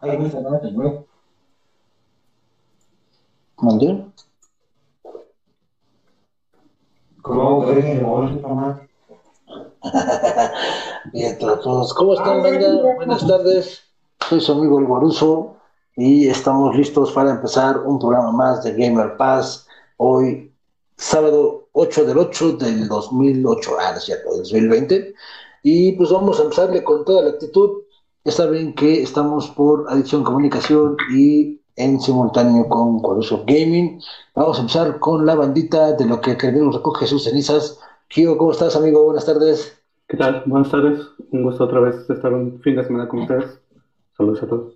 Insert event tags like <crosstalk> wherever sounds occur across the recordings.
Ahí dice 99. ¿Mandé? ¿Cómo? Hola, <laughs> Bien, todos. ¿Cómo están, banda? Buenas tardes. Soy su amigo El Guaruso y estamos listos para empezar un programa más de Gamer Pass. Hoy, sábado 8 del 8 del 2008, ah, no es cierto, 2020. Y pues vamos a empezarle con toda la actitud. Ya saben que estamos por Adicción Comunicación y en simultáneo con Guaruso Gaming. Vamos a empezar con la bandita de lo que queremos recoge sus cenizas. Kio, ¿cómo estás, amigo? Buenas tardes. ¿Qué tal? Buenas tardes. Un gusto otra vez estar un fin de semana con ustedes. Saludos a todos.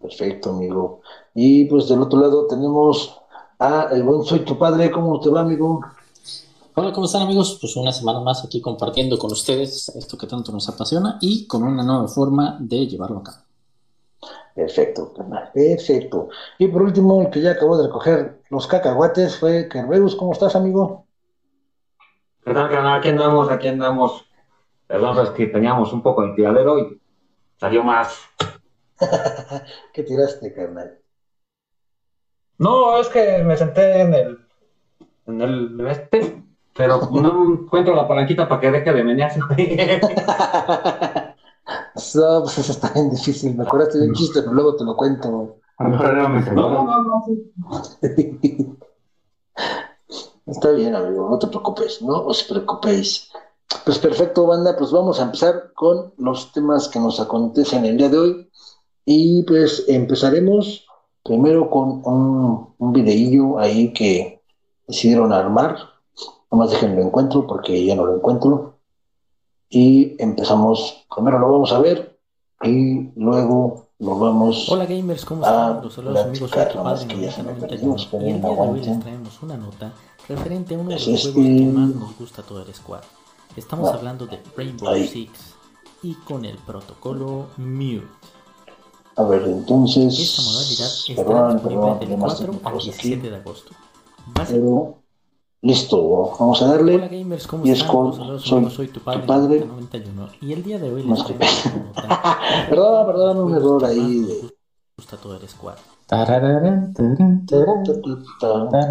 Perfecto, amigo. Y pues del otro lado tenemos a el buen Soy tu padre. ¿Cómo te va, amigo? Hola, ¿cómo están amigos? Pues una semana más aquí compartiendo con ustedes esto que tanto nos apasiona y con una nueva forma de llevarlo a cabo. Perfecto, carnal, perfecto. Y por último, el que ya acabó de recoger los cacahuates fue Kerbeus. ¿Cómo estás, amigo? ¿Qué tal, canal? Aquí andamos, aquí andamos. Perdón, es que teníamos un poco de tiradero y salió más. <laughs> ¿Qué tiraste, carnal? No, es que me senté en el. en el este, pero no encuentro la palanquita para que deje de menearse. <laughs> No, pues eso está bien difícil. Me acordaste de un chiste, pero luego te lo cuento. A lo mejor era mi No, no, no, no. sí. <laughs> Está bien, amigo, no te preocupes, no os preocupéis. Pues perfecto, banda, pues vamos a empezar con los temas que nos acontecen el día de hoy. Y pues empezaremos primero con un, un videillo ahí que decidieron armar. Nomás déjenlo encuentro porque ya no lo encuentro. Y empezamos, primero lo vamos a ver y luego lo vamos Hola gamers, ¿cómo Ah, están? Los saludos amigos, soy platicar, tu nomás padre que ya se me 9091 perdió, y el día de hoy les traemos una nota referente a uno de los juegos que más nos gusta a todo el squad. Estamos No. hablando de Rainbow. Six y con el protocolo Mute. A ver, entonces. Esta modalidad estará disponible del problemas 4 al técnicos 17 aquí. de agosto. Listo, vamos a Hola darle. gamers, ¿cómo Y es están? con- soy tu tu padre, padre. 91 y el día de hoy les que- Perdón, <laughs> perdón, un error ahí de- gusta todo el squad.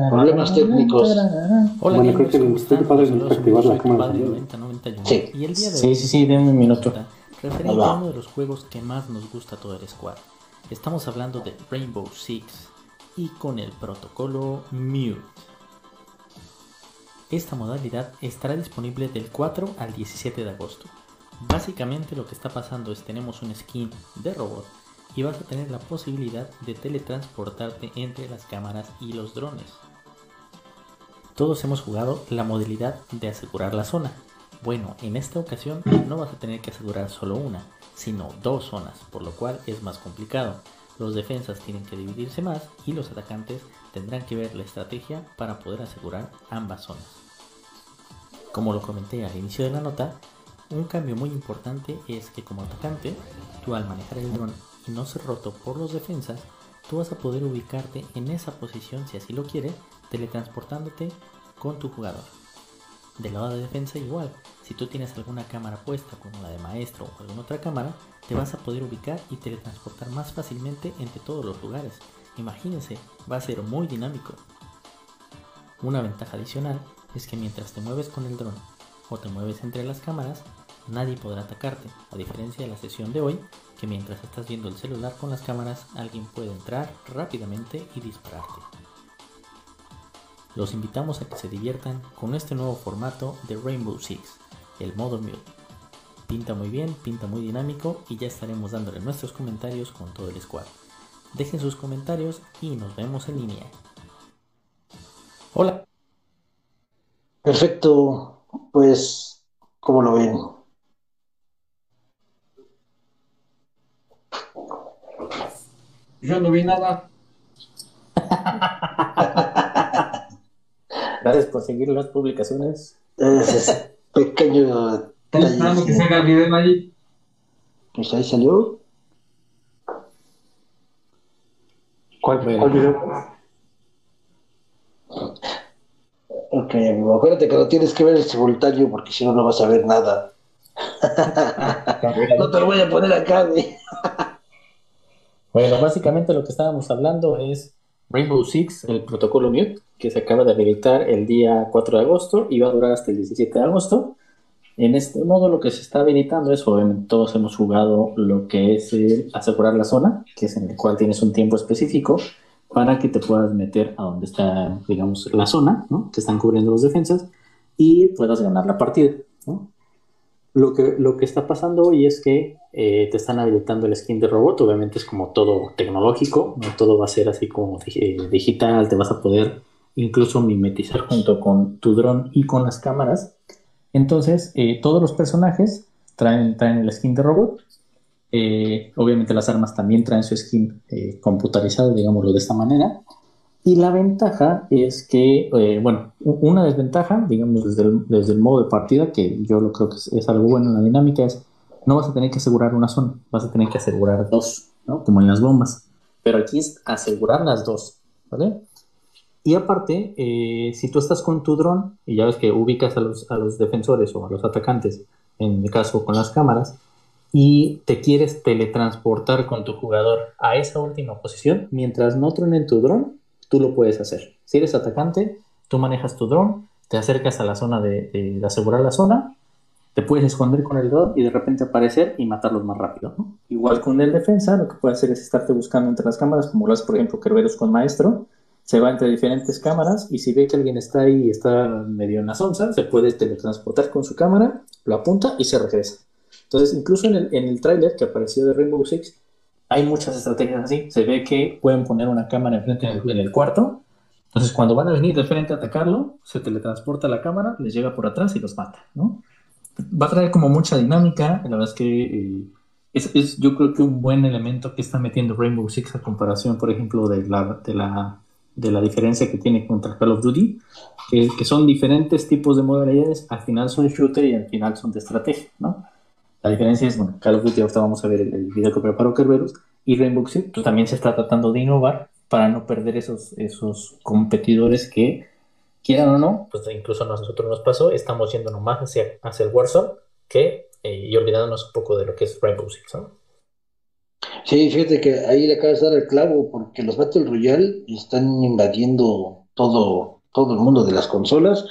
Problemas técnicos. Hola Bueno, gamers, creo que ¿cómo usted están? padre necesita activar la soy tu cámara padre también. 9091 Sí. y el día de Sí, hoy sí, sí, denme un minuto. referente a uno de los juegos que más nos gusta todo el squad. Estamos hablando de Rainbow Six y con el protocolo Mute. Esta modalidad estará disponible del 4 al 17 de agosto. Básicamente lo que está pasando es tenemos un skin de robot y vas a tener la posibilidad de teletransportarte entre las cámaras y los drones. Todos hemos jugado la modalidad de asegurar la zona. Bueno, en esta ocasión no vas a tener que asegurar solo una, sino dos zonas, por lo cual es más complicado. Los defensas tienen que dividirse más y los atacantes tendrán que ver la estrategia para poder asegurar ambas zonas. Como lo comenté al inicio de la nota, un cambio muy importante es que como atacante, tú al manejar el dron y no ser roto por los defensas, tú vas a poder ubicarte en esa posición si así lo quieres, teletransportándote con tu jugador. Del lado de defensa igual, si tú tienes alguna cámara puesta como la de maestro o alguna otra cámara, te vas a poder ubicar y teletransportar más fácilmente entre todos los lugares. Imagínense, va a ser muy dinámico. Una ventaja adicional es que mientras te mueves con el dron o te mueves entre las cámaras, nadie podrá atacarte, a diferencia de la sesión de hoy, que mientras estás viendo el celular con las cámaras, alguien puede entrar rápidamente y dispararte. Los invitamos a que se diviertan con este nuevo formato de Rainbow Six, el modo Mute. Pinta muy bien, pinta muy dinámico y ya estaremos dándole nuestros comentarios con todo el squad. Dejen sus comentarios y nos vemos en línea. Hola. Perfecto, pues, ¿cómo lo ven? Yo no vi nada. <laughs> Gracias por seguir las publicaciones. Ese es <laughs> pequeño Estoy esperando que salga el video ahí. Pues ahí salió. ¿Cuál, Bueno. cuál video? Amigo, acuérdate que lo tienes que ver en simultáneo porque si no, no vas a ver nada. No te lo voy a poner acá, güey. Bueno, básicamente lo que estábamos hablando es Rainbow Six, el protocolo Mute, que se acaba de habilitar el día 4 de agosto y va a durar hasta el 17 de agosto. En este modo lo que se está habilitando es, obviamente todos hemos jugado lo que es el asegurar la zona, que es en el cual tienes un tiempo específico para que te puedas meter a donde está, digamos, la zona, ¿no? Que están cubriendo los defensas y puedas ganar la partida, ¿no? Lo que, lo que está pasando hoy es que eh, te están habilitando el skin de robot, obviamente es como todo tecnológico, no todo va a ser así como eh, digital, te vas a poder incluso mimetizar junto con tu dron y con las cámaras. Entonces, eh, todos los personajes traen, traen el skin de robot. Eh, obviamente las armas también traen su skin eh, computarizado, digámoslo de esta manera. Y la ventaja es que, eh, bueno, una desventaja, digamos, desde el, modo de partida, que yo lo creo que es, algo bueno en la dinámica, es no vas a tener que asegurar una zona, vas a tener que asegurar dos, ¿no? Como en las bombas. Pero aquí es asegurar las dos, ¿vale? Y aparte, eh, si tú estás con tu dron y ya ves que ubicas a los, a los defensores o a los atacantes, en el caso con las cámaras, y te quieres teletransportar con tu jugador a esa última posición, mientras no truenen tu dron, tú lo puedes hacer. Si eres atacante, tú manejas tu dron, te acercas a la zona de, de- de asegurar la zona, te puedes esconder con el dron y de repente aparecer y matarlos más rápido. ¿no? Igual con el defensa, lo que puede hacer es estarte buscando entre las cámaras, como lo hace por ejemplo Kerberos con Maestro, se va entre diferentes cámaras y si ve que alguien está ahí y está medio en la onzas, se puede teletransportar con su cámara, lo apunta y se regresa. Entonces, incluso en el, en el tráiler que apareció de Rainbow Six, hay muchas estrategias así. Se ve que pueden poner una cámara enfrente en el, en el cuarto. Entonces, cuando van a venir de frente a atacarlo, se teletransporta la cámara, les llega por atrás y los mata, ¿no? Va a traer como mucha dinámica. La verdad es que eh, es, es, yo creo que un buen elemento que está metiendo Rainbow Six a comparación, por ejemplo, de la, de la, de la diferencia que tiene contra Call of Duty, que, que son diferentes tipos de modalidades, al final son shooter y al final son de estrategia, ¿no? La diferencia es, bueno, Call of Duty, ahorita vamos a ver el, el video que preparó Kerberos, y Rainbow Six pues, también se está tratando de innovar para no perder esos, esos competidores que, quieran o no, pues incluso a nosotros nos pasó, estamos yendo nomás hacia, hacia el Warzone que, eh, y olvidándonos un poco de lo que es Rainbow Six, ¿no? Sí, fíjate que ahí le acabas de dar el clavo, porque los Battle Royale están invadiendo todo, todo el mundo de las consolas,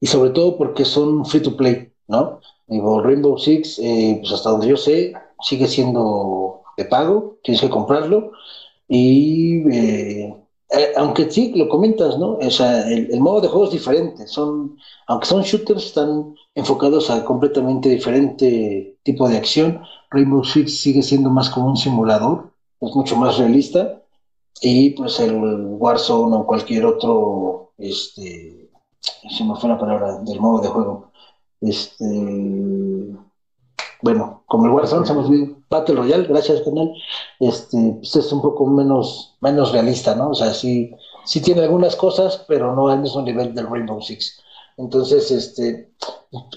y sobre todo porque son free to play, ¿no? Digo, Rainbow Six, eh, pues hasta donde yo sé, sigue siendo de pago, tienes que comprarlo, y eh, eh, aunque sí, lo comentas, ¿no? El, el, modo de juego es diferente, son, aunque son shooters, están enfocados a completamente diferente tipo de acción. Rainbow Six sigue siendo más como un simulador, es mucho más realista, y pues el Warzone o cualquier otro, este, se me fue la palabra del modo de juego, este, bueno, como el Warzone, somos Battle Royale, gracias canal, este, pues es un poco menos, menos realista, ¿no? O sea, sí, sí tiene algunas cosas, pero no al mismo nivel del Rainbow Six. Entonces, este,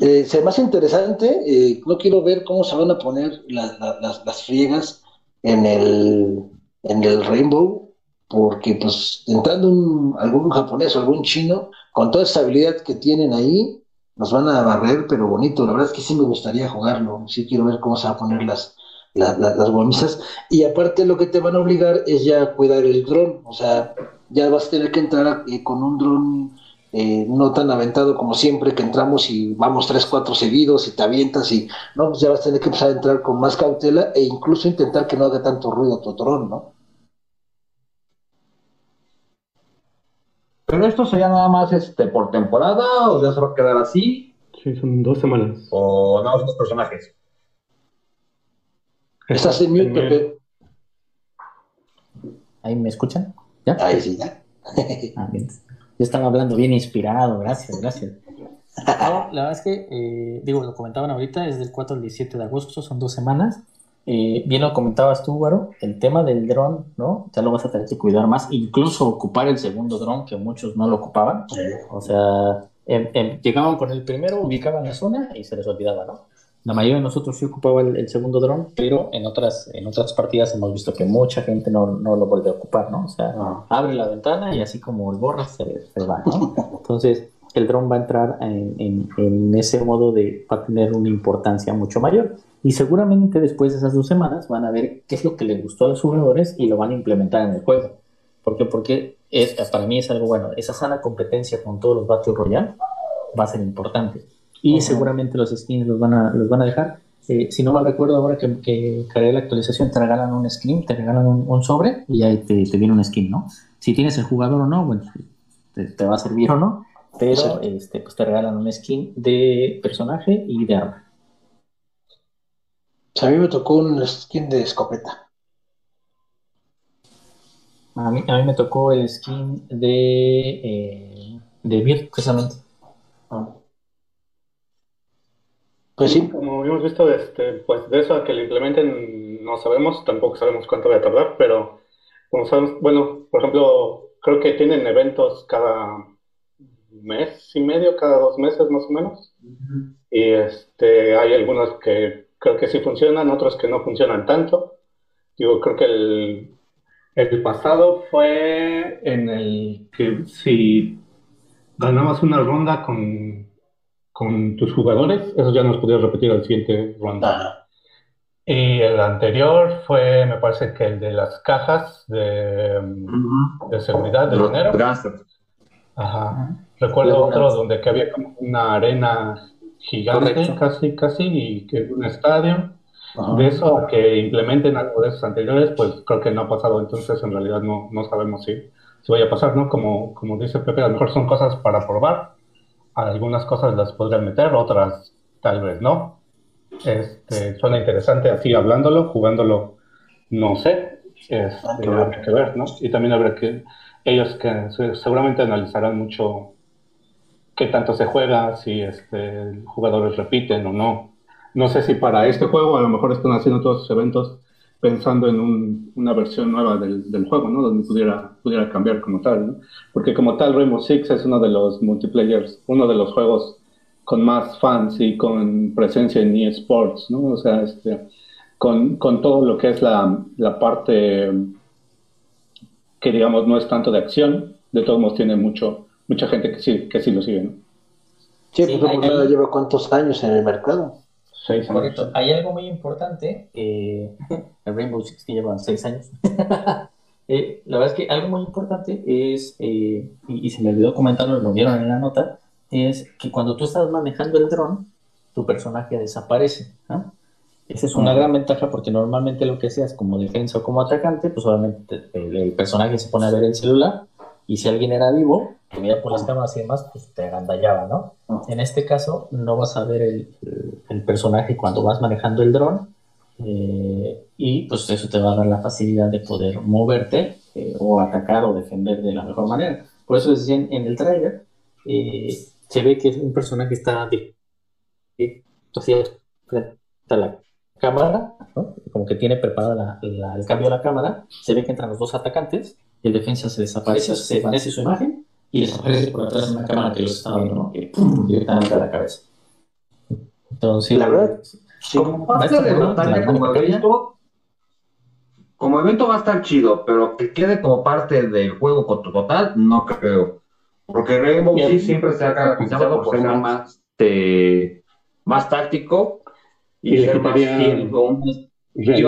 eh, se me hace interesante, eh, no quiero ver cómo se van a poner la, la, las, las, friegas en el, en el Rainbow, porque pues entrando algún japonés o algún chino, con toda esa habilidad que tienen ahí, nos van a barrer, pero bonito. La verdad es que sí me gustaría jugarlo. Sí quiero ver cómo se van a poner las, las, las, las gomisas. Y aparte lo que te van a obligar es ya cuidar el dron. O sea, ya vas a tener que entrar eh, con un dron eh, no tan aventado como siempre que entramos y vamos tres, cuatro seguidos y te avientas y no, pues ya vas a tener que empezar a entrar con más cautela e incluso intentar que no haga tanto ruido tu dron, ¿no? Pero esto sería nada más este por temporada o ya se va a quedar así. Sí, son dos semanas. O nada más los personajes. Estás en mute, Pepe. ¿Ahí me escuchan? ¿Ya? Ahí sí, ya. ah, bien. Yo estaba hablando bien inspirado, gracias, gracias. No, <laughs> la verdad es que, eh, digo, lo comentaban ahorita, es del 4 al 17 de agosto, son dos semanas. Eh, bien lo comentabas tú, Guaro, el tema del dron, ¿no? Ya lo vas a tener que cuidar más, incluso ocupar el segundo dron, que muchos no lo ocupaban. O sea, el, el, llegaban con el primero, ubicaban la zona y se les olvidaba, ¿no? La mayoría de nosotros sí ocupaba el, el, segundo dron, pero en otras, en otras partidas hemos visto que mucha gente no, no lo vuelve a ocupar, ¿no? O sea, no. abre la ventana y así como el borra se, se va, ¿no? Entonces, el dron va a entrar en, en, en, ese modo de, va a tener una importancia mucho mayor. Y seguramente después de esas dos semanas van a ver qué es lo que les gustó a los jugadores y lo van a implementar en el juego. ¿Por qué? Porque es, para mí es algo bueno. Esa sana competencia con todos los Battle Royale va a ser importante. Y seguramente los skins los van a, los van a dejar. Eh, si no mal recuerdo, ahora que, que cargué la actualización, te regalan un skin, te regalan un, sobre y ahí te, te, viene un skin, ¿no? Si tienes el jugador o no, bueno, te, va a servir o no, pero este, pues te regalan un skin de personaje y de arma. A mí me tocó un skin de escopeta. A mí, a mí me tocó el skin de, eh, de Beard, precisamente. Ah. Pues sí. Como hemos visto, este, pues de eso a que lo implementen no sabemos, tampoco sabemos cuánto va a tardar, pero como sabemos, bueno, por ejemplo, creo que tienen eventos cada mes y medio, cada dos meses más o menos. Y este, hay algunos que creo que sí funcionan, otros que no funcionan tanto. Digo, creo que el, el pasado fue en el que si ganabas una ronda con con tus jugadores, eso ya nos podías repetir al siguiente ronda. Y el anterior fue, me parece que el de las cajas de, de seguridad de dinero. Ajá. Recuerdo otro donde que había como una arena gigante, casi, casi, y que un estadio. De eso a que implementen algo de esos anteriores, pues creo que no ha pasado, entonces en realidad no, no sabemos si, si vaya a pasar, ¿no? Como, como dice Pepe, a lo mejor son cosas para probar, algunas cosas las podrían meter, otras tal vez no. Este, suena interesante así hablándolo, jugándolo, no sé. Este, habrá que ver, ¿no? Y también habrá que, ellos que seguramente analizarán mucho qué tanto se juega, si este, jugadores repiten o no. No sé si para este juego a lo mejor están haciendo todos sus eventos pensando en una versión nueva del, juego, ¿no? Donde pudiera, cambiar como tal, ¿no? Porque como tal Rainbow Six es uno de los multiplayers, uno de los juegos con más fans y con presencia en eSports, ¿no? O sea, este, con, todo lo que es la, parte que digamos no es tanto de acción, de todos modos tiene mucho, mucha gente que sí, que sí lo sigue, ¿no? Sí, sí pues lleva cuántos años en el mercado. Correcto. Hay algo muy importante. Eh, el Rainbow Six que lleva seis años. <laughs> Eh, la verdad es que algo muy importante es, eh, y, se me olvidó comentarlo, lo vieron en la nota, es que cuando tú estás manejando el dron, tu personaje desaparece. Esa es una gran ventaja porque normalmente lo que seas como defensa o como atacante, pues obviamente el, personaje se pone a ver el celular y si alguien era vivo, que veía por las cámaras y demás, pues te agandallaba, ¿no? En este caso, no vas a ver el, el personaje cuando vas manejando el dron eh, y pues eso te va a dar la facilidad de poder moverte eh, o atacar o defender de la mejor manera. Por eso decían en el trailer, eh, se ve que un personaje está frente a la cámara, como que tiene preparada el cambio de la cámara, se ve que entran los dos atacantes, el defensa se desaparece, se desvanece su imagen y desaparece por atrás de una cámara que los está viendo, y ¡pum! directamente a la cabeza. Entonces, la verdad, como parte de como evento, como evento va a estar chido, pero que quede como parte del juego total, no creo. Porque Rainbow Six siempre se ha caracterizado por ser más, este, más táctico y, ser más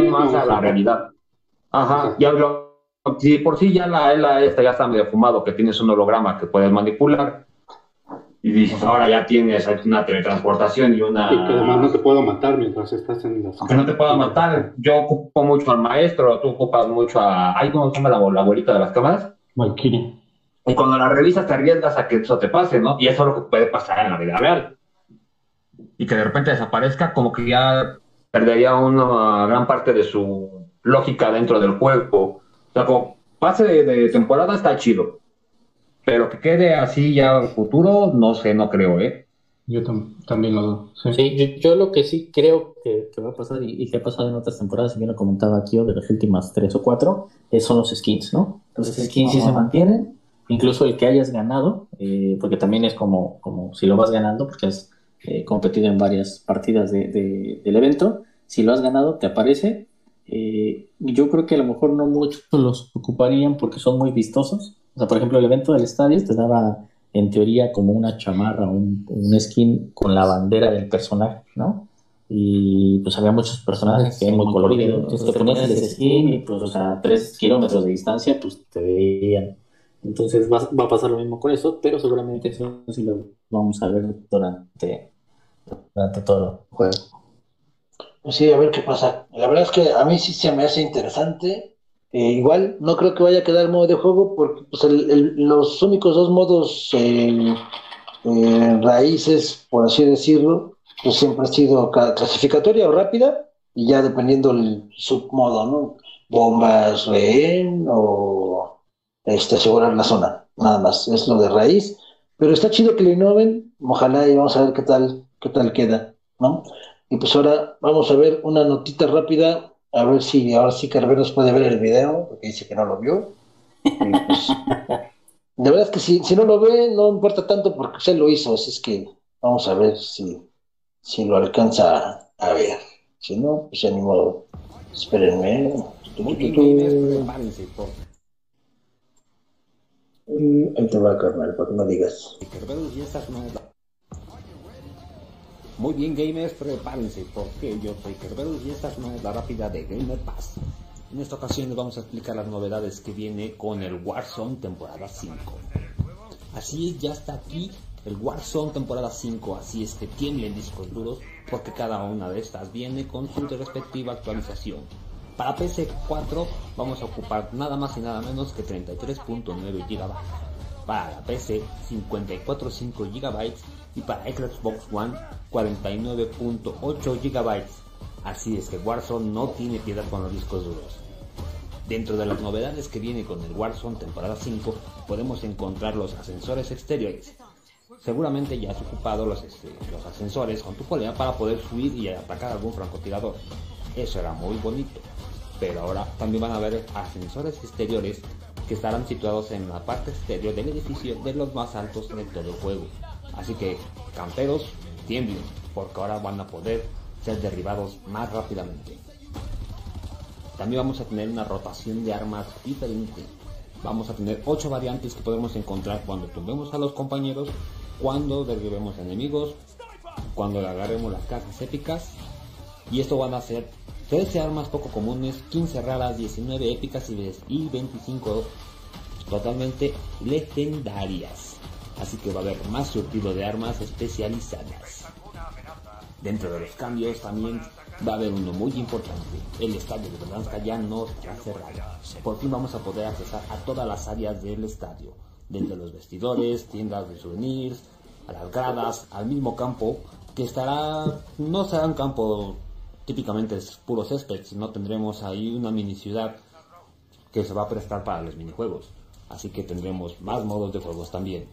más a la realidad. Ajá, y hablo, si por sí ya la, la esta ya está medio fumado, que tienes un holograma que puedes manipular, y dices, ahora ya tienes una teletransportación y una... Y que además no te puedo matar mientras estás en las... Que no te puedo matar. Yo ocupo mucho al maestro, tú ocupas mucho a... ¿Cómo se llama la, abuelita de las cámaras? Valkyrie. Y cuando la revisas te arriesgas a que eso te pase, ¿no? Y eso es lo que puede pasar en la vida real. Y que de repente desaparezca, como que ya perdería una gran parte de su lógica dentro del juego. O sea, como pase de temporada está chido pero que quede así ya en futuro, no sé, no creo, ¿eh? Yo también lo dudo. Sí, yo, lo que sí creo que, va a pasar y, que ha pasado en otras temporadas, y bien lo comentaba aquí, o de las últimas tres o cuatro, son los skins, ¿no? Los skins sí se mantienen, incluso el que hayas ganado, eh, porque también es como, como si lo vas ganando, porque has eh, competido en varias partidas del evento, si lo has ganado, te aparece. Eh, yo creo que a lo mejor no muchos los ocuparían porque son muy vistosos o sea, por ejemplo, el evento del estadio te daba, en teoría, como una chamarra, un, un skin con la bandera del personaje, ¿no? y pues había muchos personajes que eran muy coloridos. Entonces te ponías el skin y pues a tres kilómetros de distancia pues te veían. Entonces va, va, a pasar lo mismo con eso, pero seguramente eso sí lo vamos a ver durante, durante todo el juego. Pues sí, a ver qué pasa. La verdad es que a mí sí se me hace interesante. Eh, igual no creo que vaya a quedar modo de juego porque pues, el, el, los únicos dos modos eh, eh, raíces, por así decirlo, pues siempre ha sido clasificatoria o rápida y ya dependiendo el submodo, ¿no? Bombas, rehén o este, asegurar la zona, nada más, es lo de raíz. Pero está chido que lo innoven, ojalá y vamos a ver qué tal, qué tal queda, ¿no? Y pues ahora vamos a ver una notita rápida, a ver si ahora sí Carveros puede ver el video, porque dice que no lo vio. Pues, <laughs> de verdad es que si, si no lo ve, no importa tanto porque usted lo hizo, así es que vamos a ver si, si lo alcanza a ver. Si no, pues ya ni modo. Espérenme. Mm, ahí te va, carnal, para que no digas. Muy bien gamers, prepárense porque yo soy Kerberos y esta es una la rápida de Gamer Pass. En esta ocasión les vamos a explicar las novedades que viene con el Warzone temporada 5. Así es, ya está aquí el Warzone temporada 5, así es que tiemblen discos duros porque cada una de estas viene con su respectiva actualización. Para PC4 vamos a ocupar nada más y nada menos que 33.9 GB. Para la PC 54.5 GB y para Xbox One 49.8 GB. Así es que Warzone no tiene piedad con los discos duros. Dentro de las novedades que viene con el Warzone temporada 5 podemos encontrar los ascensores exteriores. Seguramente ya has ocupado los, este, los ascensores con tu polea para poder subir y atacar algún francotirador. Eso era muy bonito. Pero ahora también van a haber ascensores exteriores que estarán situados en la parte exterior del edificio de los más altos de todo el juego. Así que, camperos, tiemblen, porque ahora van a poder ser derribados más rápidamente. También vamos a tener una rotación de armas diferente. Vamos a tener 8 variantes que podemos encontrar cuando tumbemos a los compañeros, cuando derribemos enemigos, cuando agarremos las cajas épicas. Y esto van a ser 13 armas poco comunes, 15 raras, 19 épicas y 25 totalmente legendarias así que va a haber más surtido de armas especializadas. Dentro de los cambios también va a haber uno muy importante. El estadio de Verdanska ya no está cerrado. Por fin vamos a poder accesar a todas las áreas del estadio, desde los vestidores, tiendas de souvenirs, a las gradas, al mismo campo, que estará, no será un campo típicamente es puro césped, sino tendremos ahí una mini ciudad que se va a prestar para los minijuegos. Así que tendremos más modos de juegos también.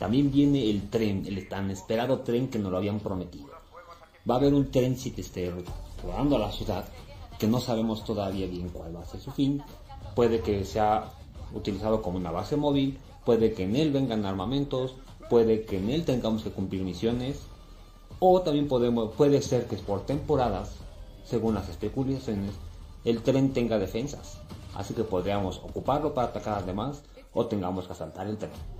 También viene el tren, el tan esperado tren que nos lo habían prometido. Va a haber un tren si te esté rodando a la ciudad, que no sabemos todavía bien cuál va a ser su fin. Puede que sea utilizado como una base móvil, puede que en él vengan armamentos, puede que en él tengamos que cumplir misiones, o también podemos, puede ser que por temporadas, según las especulaciones, el tren tenga defensas. Así que podríamos ocuparlo para atacar a demás o tengamos que asaltar el tren.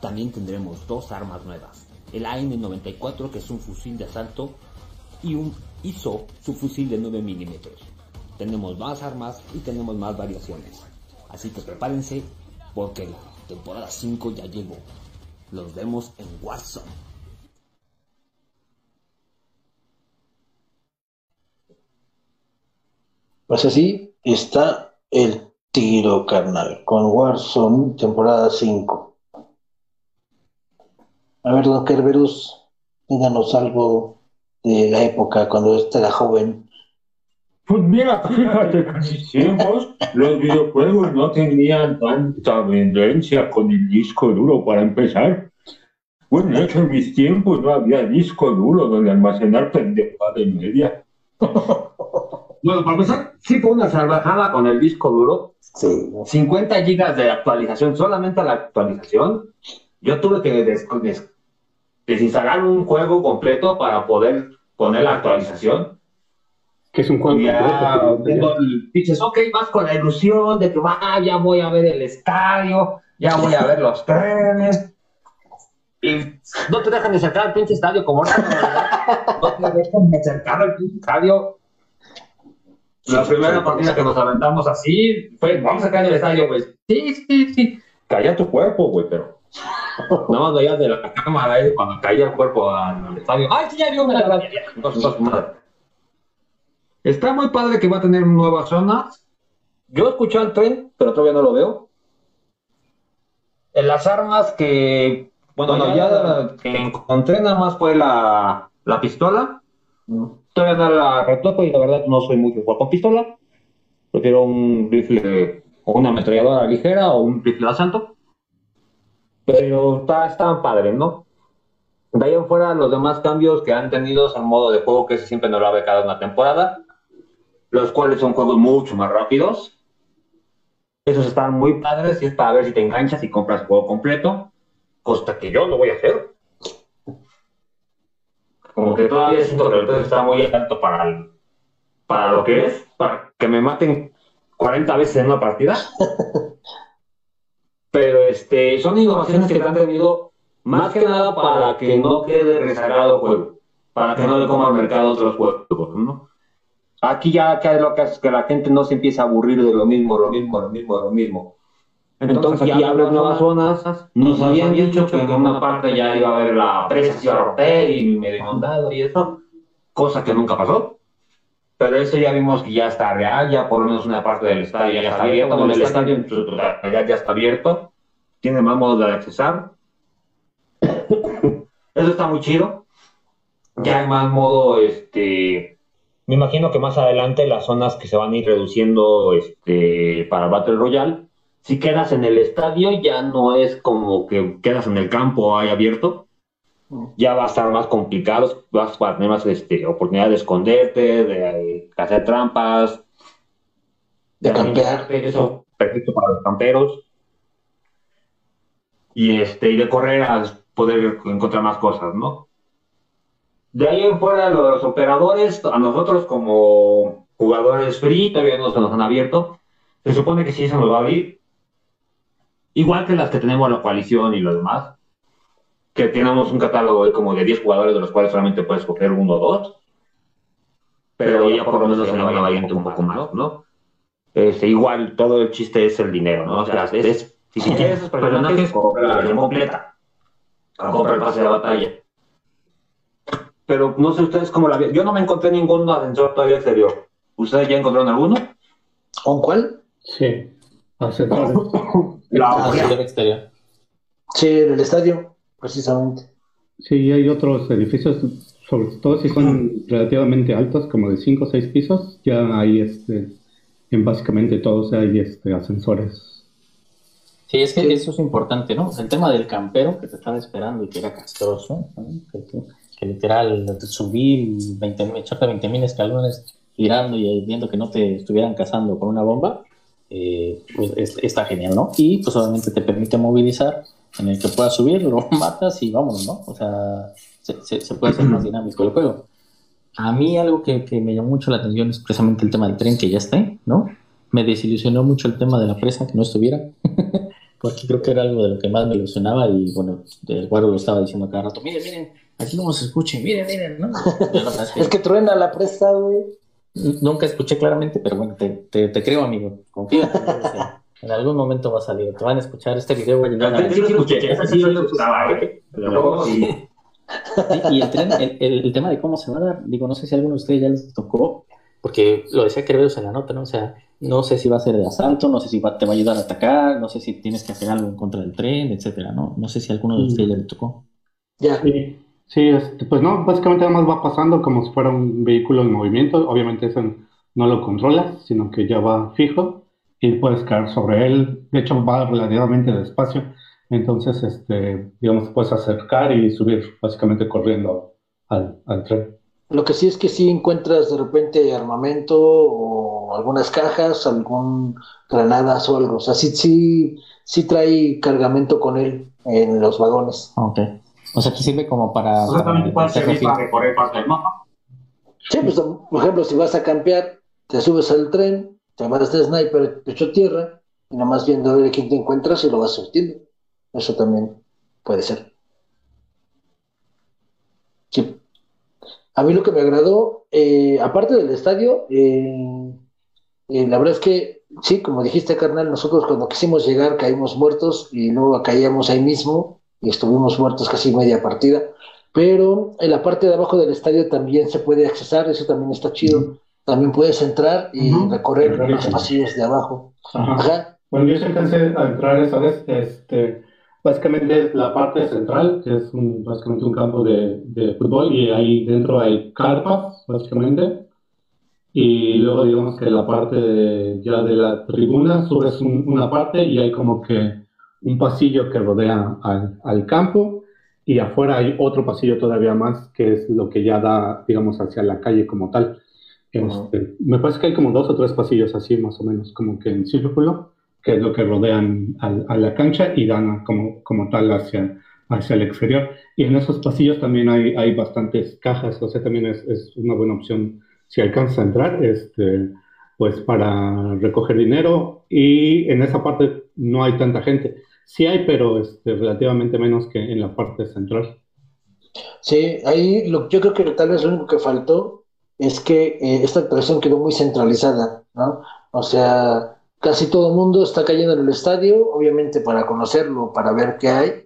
También tendremos dos armas nuevas. El AN-94 que es un fusil de asalto y un ISO, su fusil de 9 milímetros. Tenemos más armas y tenemos más variaciones. Así que prepárense porque la temporada 5 ya llegó. Los vemos en Warzone. Pues así está el tiro carnal con Warzone temporada 5. A ver, don Kerberus, díganos algo de la época cuando usted era joven. Pues mira, <laughs> fíjate que en mis tiempos los videojuegos no tenían tanta tendencia con el disco duro para empezar. Bueno, de hecho, en mis tiempos no había disco duro donde almacenar pendejada de media. <laughs> Bueno, para empezar, sí fue una salvajada con el disco duro. Sí. 50 gigas de actualización, solamente la actualización. Yo tuve que des desinstalar un juego completo para poder poner la actualización. Que es un juego ya, completo. Dices, ok, vas con la ilusión de que va, ya voy a ver el estadio, ya voy a ver los trenes. y no te dejan de acercar al pinche estadio como ahora, <laughs> no te dejan de acercar al pinche estadio. La primera partida que nos aventamos así fue, vamos a sacar el estadio, güey. Sí, sí, sí. Caía tu cuerpo, güey, pero nada más veías de la cámara ahí cuando caía el cuerpo al estadio. ¡Ay, sí, ya vio! Entonces, madre. Está muy padre que va a tener nuevas zonas. Yo escuché al tren, pero todavía no lo veo. En las armas que, bueno, ya que encontré nada más fue la, la pistola. Todavía no la retoco y la verdad no soy mucho jugar con pistola. Prefiero un rifle o una ametralladora ligera o un rifle de asalto. Pero está, están padres, ¿no? De ahí en fuera, los demás cambios que han tenido son modo de juego que ese siempre no lo ha becado una temporada, los cuales son juegos mucho más rápidos. Esos están muy padres y es para ver si te enganchas y compras el juego completo, cosa que yo no voy a hacer. Como que todavía siento que el precio está muy alto para, el- para lo que es, para que me maten 40 veces en una partida. <laughs> Pero este, son innovaciones que han tenido más que nada para que no quede rezagado juego, para que no le coma al mercado otros juegos, ¿no? Aquí ya que lo que es que la gente no se empieza a aburrir de lo mismo, lo mismo, lo mismo, lo mismo. Entonces aquí abres nuevas zonas. Nos habían dicho que en una parte ya iba a haber la presa se iba a romper y medio inundado y eso, cosa que nunca pasó. Pero eso ya vimos que ya está real, ya por lo menos una parte del estadio ya está abierto, bueno, el estadio. en su totalidad ya está abierto, tiene más modos de accesar. <coughs> Eso está muy chido. Ya hay más modo, este, me imagino que más adelante las zonas que se van a ir reduciendo, este, para Battle Royale, si quedas en el estadio ya no es como que quedas en el campo ahí abierto, ya va a estar más complicado, vas a tener más este, oportunidad de esconderte, de hacer trampas, De campear. Eso perfecto para los camperos. Y este, y de correr a poder encontrar más cosas, ¿no? De ahí en fuera, lo de los operadores, a nosotros como jugadores free, todavía no se nos han abierto. Se supone que sí se nos va a abrir. Igual que las que tenemos la coalición y los demás. Que tenemos un catálogo de como de 10 jugadores, de los cuales solamente puedes coger uno o dos. Pero ya por lo menos se nos va a ir un poco más, ¿no? Este, igual, todo el chiste es el dinero, ¿no? O sea, es, si quieres esos personajes, compra la versión completa. Compra el pase de batalla. Pero no sé ustedes cómo la vieron. Yo no me encontré ningún ascensor todavía exterior. ¿Ustedes ya encontraron alguno? ¿Con cuál? Sí. Ascensores. <coughs> La Ah, sí, del exterior. Sí, del estadio, precisamente. Sí, hay otros edificios, sobre todo si son relativamente altos, como de 5 o 6 pisos, ya hay este, en básicamente todos hay este, ascensores. Sí, es que Sí. eso es importante, ¿no? El tema del campero que te estaba esperando y que era castroso, ¿no? que, que- que literal subir 20, mil- echarte 20 mil escalones girando y viendo que no te estuvieran cazando con una bomba, eh, pues es- está genial, ¿no? Y pues obviamente te permite movilizar en el que puedas subir, lo <laughs> matas y vámonos, ¿no? O sea, se, se- se puede hacer más dinámico el juego. A mí algo que, que me llamó mucho la atención es precisamente el tema del tren que ya está, ¿no? Me desilusionó mucho el tema de la presa que no estuviera, <laughs> porque creo que era algo de lo que más me ilusionaba y bueno, el guardo lo estaba diciendo cada rato, miren, miren, aquí no se escuche, miren, miren, ¿no? <laughs> Es que truena la presa, güey. nunca escuché claramente, pero bueno, te, te, te creo, amigo, confía. En algún momento va a salir, te van a escuchar este video, escuché. Esa sí yo lo escuchaba, ¿eh? Pero sí. Sí, y el, tren, el, el- el tema de cómo se va a dar, digo, no sé si alguno de ustedes ya les tocó, porque lo decía Kerberos en la nota, ¿no? O sea, no sé si va a ser de asalto, no sé si va- te va a ayudar a atacar, no sé si tienes que hacer algo en contra del tren, etcétera, ¿no? No sé si alguno de ustedes ya les tocó. Ya. Sí, sí, este, pues no, básicamente nada más va pasando como si fuera un vehículo en movimiento. Obviamente eso no lo controlas, sino que ya va fijo y puedes caer sobre él. De hecho, va relativamente despacio. Entonces, este, digamos, puedes acercar y subir básicamente corriendo al, al tren. Lo que sí es que sí encuentras de repente armamento o algunas cajas, algún granadas o algo. O sea, sí, sí, sí trae cargamento con él en los vagones. Ok. O sea, que sirve como para... O sea, también puede servir para recorrer parte del mapa. Sí, pues por ejemplo, si vas a campear, te subes al tren, te vas de sniper pecho tierra y nomás viendo a quién te encuentras y lo vas surtiendo. Eso también puede ser. Sí. A mí lo que me agradó, eh, aparte del estadio, eh, eh, la verdad es que, sí, como dijiste, carnal, nosotros cuando quisimos llegar caímos muertos y luego caíamos ahí mismo y estuvimos muertos casi media partida. Pero en la parte de abajo del estadio también se puede accesar, eso también está chido. También puedes entrar y recorrer los pasillos de abajo. Bueno, yo alcancé a entrar esa vez. Este, básicamente la parte central, que es un, básicamente un campo de, de, fútbol, y ahí dentro hay carpas, básicamente. Y luego digamos que la parte ya de la tribuna subes una parte y hay como que un pasillo que rodea al, al, campo y afuera hay otro pasillo todavía más que es lo que ya da, digamos, hacia la calle como tal. Este, me parece que hay como dos o tres pasillos así más o menos, como que en círculo que es lo que rodean a, la cancha y dan como, como tal hacia, hacia el exterior. Y en esos pasillos también hay, hay bastantes cajas, o sea, también es, es una buena opción si alcanza a entrar, este, pues para recoger dinero. Y en esa parte no hay tanta gente. Sí hay, pero este, relativamente menos que en la parte central. Sí, ahí lo, yo creo que tal vez lo único que faltó es que eh, esta actuación quedó muy centralizada, ¿no? O sea, casi todo el mundo está cayendo en el estadio, obviamente para conocerlo, para ver qué hay,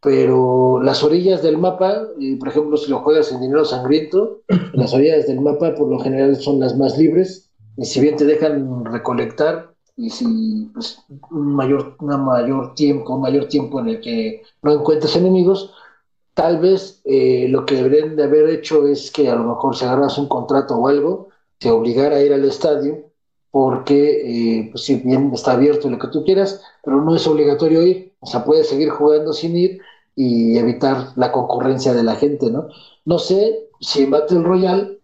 pero las orillas del mapa, y por ejemplo, si lo juegas en dinero sangriento, <clears throat> las orillas del mapa por lo general son las más libres, y si bien te dejan recolectar, y si pues, un mayor, una mayor tiempo, un mayor tiempo en el que no encuentres enemigos, tal vez eh, lo que deberían de haber hecho es que a lo mejor se agarras un contrato o algo, te obligara a ir al estadio porque, eh, pues si bien está abierto lo que tú quieras, pero no es obligatorio ir, o sea, puedes seguir jugando sin ir y evitar la concurrencia de la gente, ¿no? No sé si en Battle Royale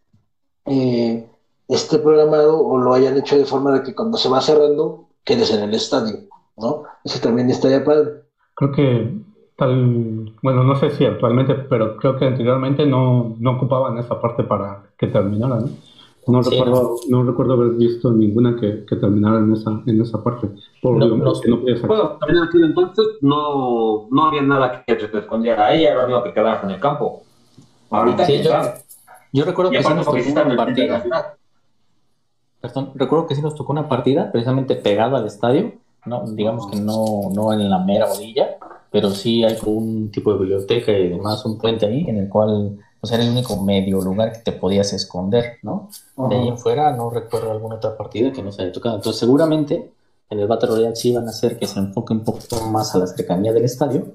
eh, esté programado o lo hayan hecho de forma de que cuando se va cerrando, quedes en el estadio, ¿no? Eso también estaría padre. Creo que tal, bueno, no sé si actualmente, pero creo que anteriormente no, no ocupaban esa parte para que terminara, ¿no? No, recuerdo, no. recuerdo haber visto ninguna que, que, terminara en esa, en esa parte. Por no, no, bueno, también en aquel entonces no, no había nada que te escondiera ahí, era lo que quedabas en el campo. Ahorita sí, yo, yo, recuerdo que sí nos tocó una partida. Perdón, recuerdo que sí nos tocó una partida precisamente pegado al estadio, no, digamos que no, no en la mera orilla, pero sí hay un tipo de biblioteca y además un puente ahí en el cual pues era el único medio lugar que te podías esconder, ¿no? De ahí en fuera no recuerdo alguna otra partida que no se haya tocado. Entonces seguramente en el Battle Royale sí van a hacer que se enfoque un poco más a la cercanía del estadio,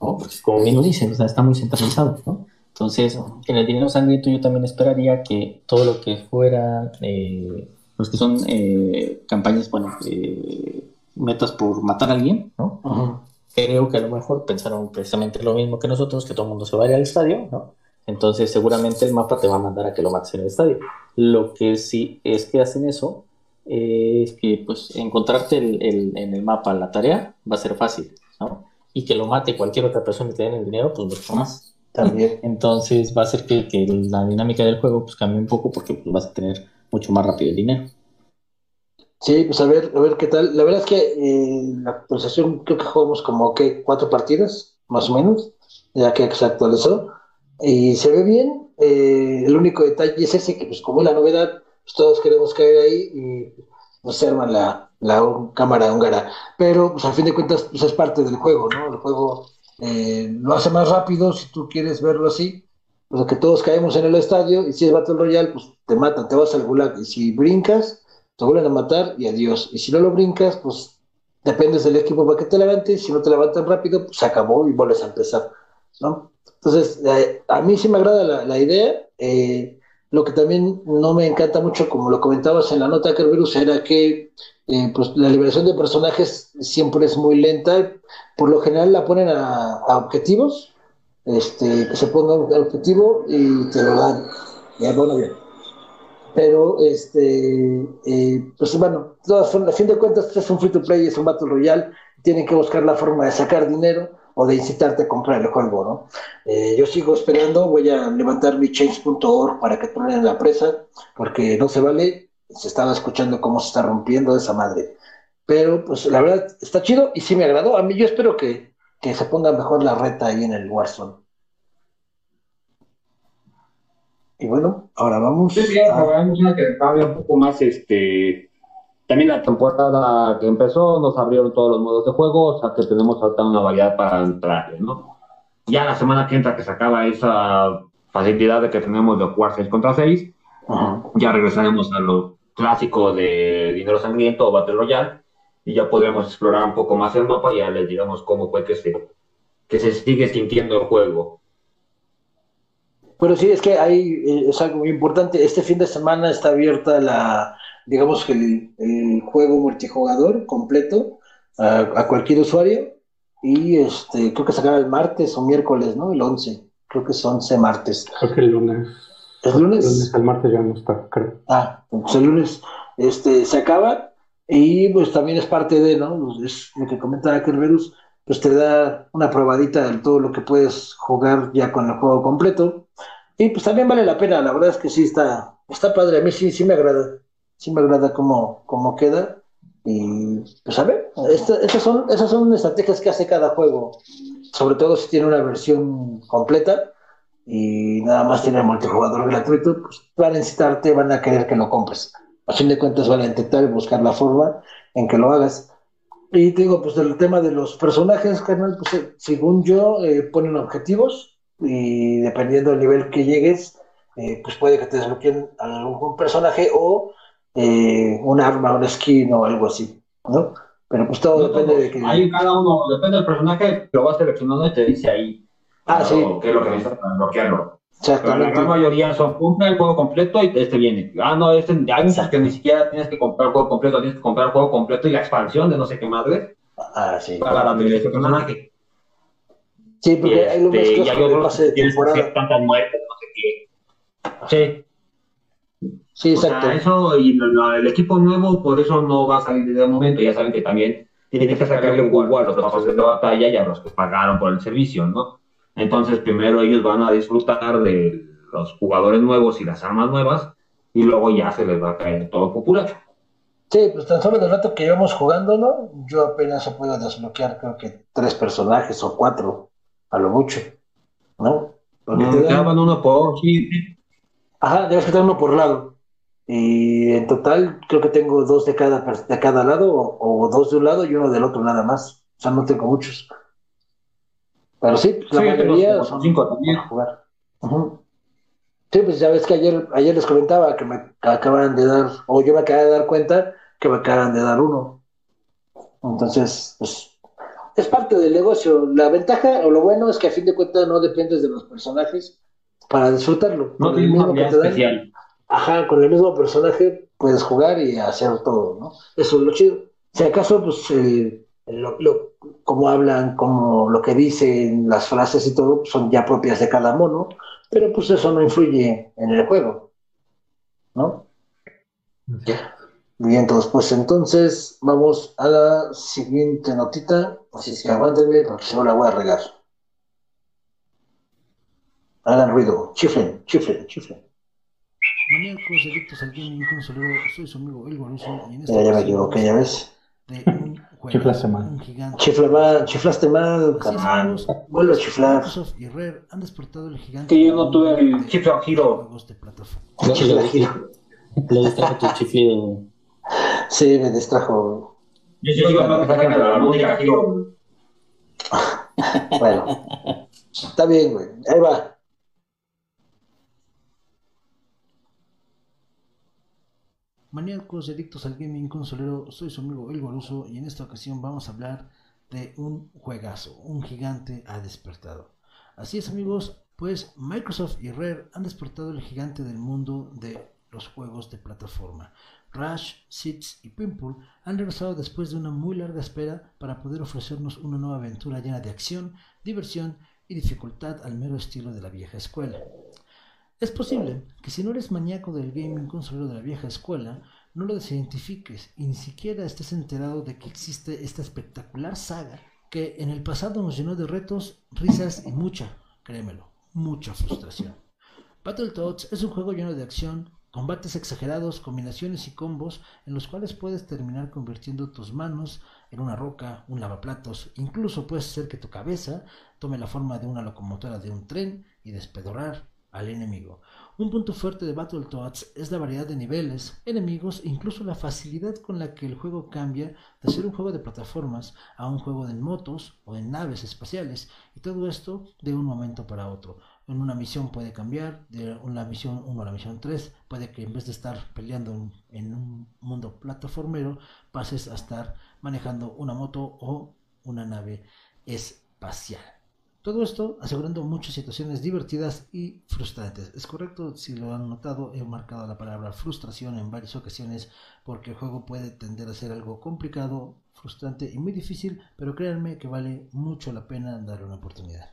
¿no? Porque como bien lo dicen, o sea, está muy centralizado, ¿no? Entonces, en el dinero sangriento yo también esperaría que todo lo que fuera, eh, los que son eh, campañas, bueno, eh, metas por matar a alguien, ¿no? Creo que a lo mejor pensaron precisamente lo mismo que nosotros, que todo el mundo se vaya al estadio, ¿no? Entonces seguramente el mapa te va a mandar a que lo mates en el estadio. Lo que sí es que hacen eso es que pues encontrarte el, en el mapa la tarea va a ser fácil, ¿no? Y que lo mate cualquier otra persona que te den el dinero, pues mucho más. También. Entonces va a hacer que, la dinámica del juego pues cambie un poco porque pues, vas a tener mucho más rápido el dinero. Sí, pues a ver, a ver qué tal. La verdad es que eh, la actualización creo que jugamos como que cuatro partidas, más o menos, ya que se actualizó y se ve bien. Eh, el único detalle es ese que, pues, como es la novedad, pues, todos queremos caer ahí y nos pues, arman la, la cámara húngara. Pero, pues, al fin de cuentas, pues, es parte del juego, ¿no? El juego eh, lo hace más rápido si tú quieres verlo así. Pues, que todos caemos en el estadio y si es Battle Royale, pues te matan, te vas al gulag. Y si brincas, te vuelven a matar y adiós. Y si no lo brincas, pues dependes del equipo para que te levantes. Si no te levantan rápido, pues se acabó y vuelves a empezar. Entonces, eh, a mí sí me agrada la, idea. Eh, lo que también no me encanta mucho, como lo comentabas en la nota, Kerberus, era que eh, pues, la liberación de personajes siempre es muy lenta. Por lo general la ponen a, objetivos, este, que se ponga un objetivo y te lo dan. Ya, bueno, bien. Pero, este, pues bueno, a fin de cuentas, es un free to play, es un Battle Royale, tienen que buscar la forma de sacar dinero o de incitarte a comprar el juego, ¿no? Eh, yo sigo esperando, voy a levantar mi change.org para que ponen la presa, porque no se vale, se estaba escuchando cómo se está rompiendo esa madre. Pero, pues, la verdad, está chido y sí me agradó. A mí yo espero que, que se ponga mejor la reta ahí en el Warzone. Y bueno, ahora vamos. Sí, sí, a... que cambia un poco más este. También la temporada que empezó nos abrieron todos los modos de juego, o sea que tenemos ahorita una variedad para entrar, ¿no? Ya la semana que entra que se acaba esa facilidad de que tenemos de jugar 6 contra 6, ya regresaremos a lo clásico de dinero sangriento o Battle Royale y ya podremos explorar un poco más el mapa y ya les digamos cómo fue que se, que se sigue sintiendo el juego. Pero sí, es que hay, eh, es algo muy importante. Este fin de semana está abierta la, digamos que el, juego multijugador completo a, cualquier usuario. Y este, creo que se acaba el martes o miércoles, ¿no? El 11. Creo que es 11 martes. Creo que el lunes. ¿El lunes? El, martes ya no está, creo. Ah, pues el lunes este, se acaba. Y pues también es parte de, ¿no? Pues, es lo que comentaba Kerberus, pues te da una probadita de todo lo que puedes jugar ya con el juego completo. Y pues también vale la pena, la verdad es que sí está, está padre, a mí sí, sí me agrada, sí me agrada cómo, cómo queda. Y pues a ver, esas, son, esas son estrategias que hace cada juego, sobre todo si tiene una versión completa y nada más tiene multijugador gratuito, pues van a necesitarte, van a querer que lo compres. A fin de cuentas van a intentar buscar la forma en que lo hagas. Y te digo, pues del tema de los personajes, carnal, pues eh, según yo, eh, ponen objetivos y dependiendo del nivel que llegues, eh, pues puede que te desbloqueen algún personaje o eh, un arma, un skin o algo así, ¿no? Pero pues todo depende de que... Ahí cada uno, depende del personaje, lo vas seleccionando y te dice ahí ah, sí. qué es lo que necesitas para desbloquearlo. Pero la gran mayoría son compra el juego completo y este viene. Ah, no, este, hay muchas que ni siquiera tienes que comprar el juego completo, tienes que comprar el juego completo y la expansión de no sé qué madre. Ah, sí. Para tener ese personaje. Sí, porque hay este, mezclas con el pase de temporada. Tantas muertes, no sé qué. Sí. Sí, exacto. O sea, eso, y el equipo nuevo, por eso no va a salir desde el momento. Ya saben que también tienen que sacarle un juego a los pasos de batalla y a los que pagaron por el servicio, ¿no? Entonces, primero ellos van a disfrutar de los jugadores nuevos y las armas nuevas, y luego ya se les va a caer todo popular. Sí, pues tan solo del rato que íbamos jugando, ¿no? Yo apenas he podido desbloquear, creo que tres personajes o cuatro a lo mucho, ¿no? Porque te daban uno por sí. Ajá, debes que uno por lado. Y en total creo que tengo dos de cada, de cada lado, o, dos de un lado y uno del otro nada más. O sea, no tengo muchos. Pero sí, pues, la mayoría son cinco también. jugar. Sí, pues ya ves que ayer, ayer les comentaba que me acaban de dar, o yo me acabé de dar cuenta que me acaban de dar uno. Entonces, pues es parte del negocio. La ventaja o lo bueno es que a fin de cuentas no dependes de los personajes para disfrutarlo. No tienes mismo que especial. ajá, con el mismo personaje puedes jugar y hacer todo, ¿no? Eso es lo chido. Si acaso, pues, el, lo, como hablan, como lo que dicen, las frases y todo, son ya propias de cada mono, pero pues eso no influye en el juego, ¿no? Bien, entonces, pues entonces vamos a la siguiente notita. Así que aguántenme porque si no la voy a regar. Hagan ruido, chiflen, chiflen, chiflen. Maníacos, adictos al gaming, consolero, soy su amigo El Boruso y en esta ya, me equivoqué, ya ves. De Chiflaste mal. Un gigante. Chifla mal, chiflaste mal, carnal. Vuelvo a chiflar. Microsoft y Rare han despertado el gigante. Que yo no tuve el chifla giro. Juegos de plataforma. Chifla giro. Lo distrajo tu chiflido. Sí, me distrajo. Yo sí digo no me la música Bueno, está bien, güey. Ahí va. Maníacos adictos al gaming consolero, soy su amigo El Guaruso y en esta ocasión vamos a hablar de un juegazo, un gigante ha despertado. Así es amigos, pues Microsoft y Rare han despertado el gigante del mundo de los juegos de plataforma. Rush, Seeds y Pimple han regresado después de una muy larga espera para poder ofrecernos una nueva aventura llena de acción, diversión y dificultad al mero estilo de la vieja escuela. Es posible que si no eres maníaco del gaming consolero de la vieja escuela, no lo desidentifiques y ni siquiera estés enterado de que existe esta espectacular saga que en el pasado nos llenó de retos, risas y mucha, créemelo, mucha frustración. Battletoads es un juego lleno de acción, Combates exagerados, combinaciones y combos en los cuales puedes terminar convirtiendo tus manos en una roca, un lavaplatos, incluso puede ser que tu cabeza tome la forma de una locomotora de un tren y despedorar al enemigo. Un punto fuerte de Battletoads es la variedad de niveles, enemigos e incluso la facilidad con la que el juego cambia de ser un juego de plataformas a un juego de motos o en naves espaciales, y todo esto de un momento para otro. En una misión puede cambiar, de una misión 1 a la misión 3, puede que en vez de estar peleando en un mundo plataformero, pases a estar manejando una moto o una nave espacial. Todo esto asegurando muchas situaciones divertidas y frustrantes. Es correcto, si lo han notado, he marcado la palabra frustración en varias ocasiones porque el juego puede tender a ser algo complicado, frustrante y muy difícil, pero créanme que vale mucho la pena darle una oportunidad.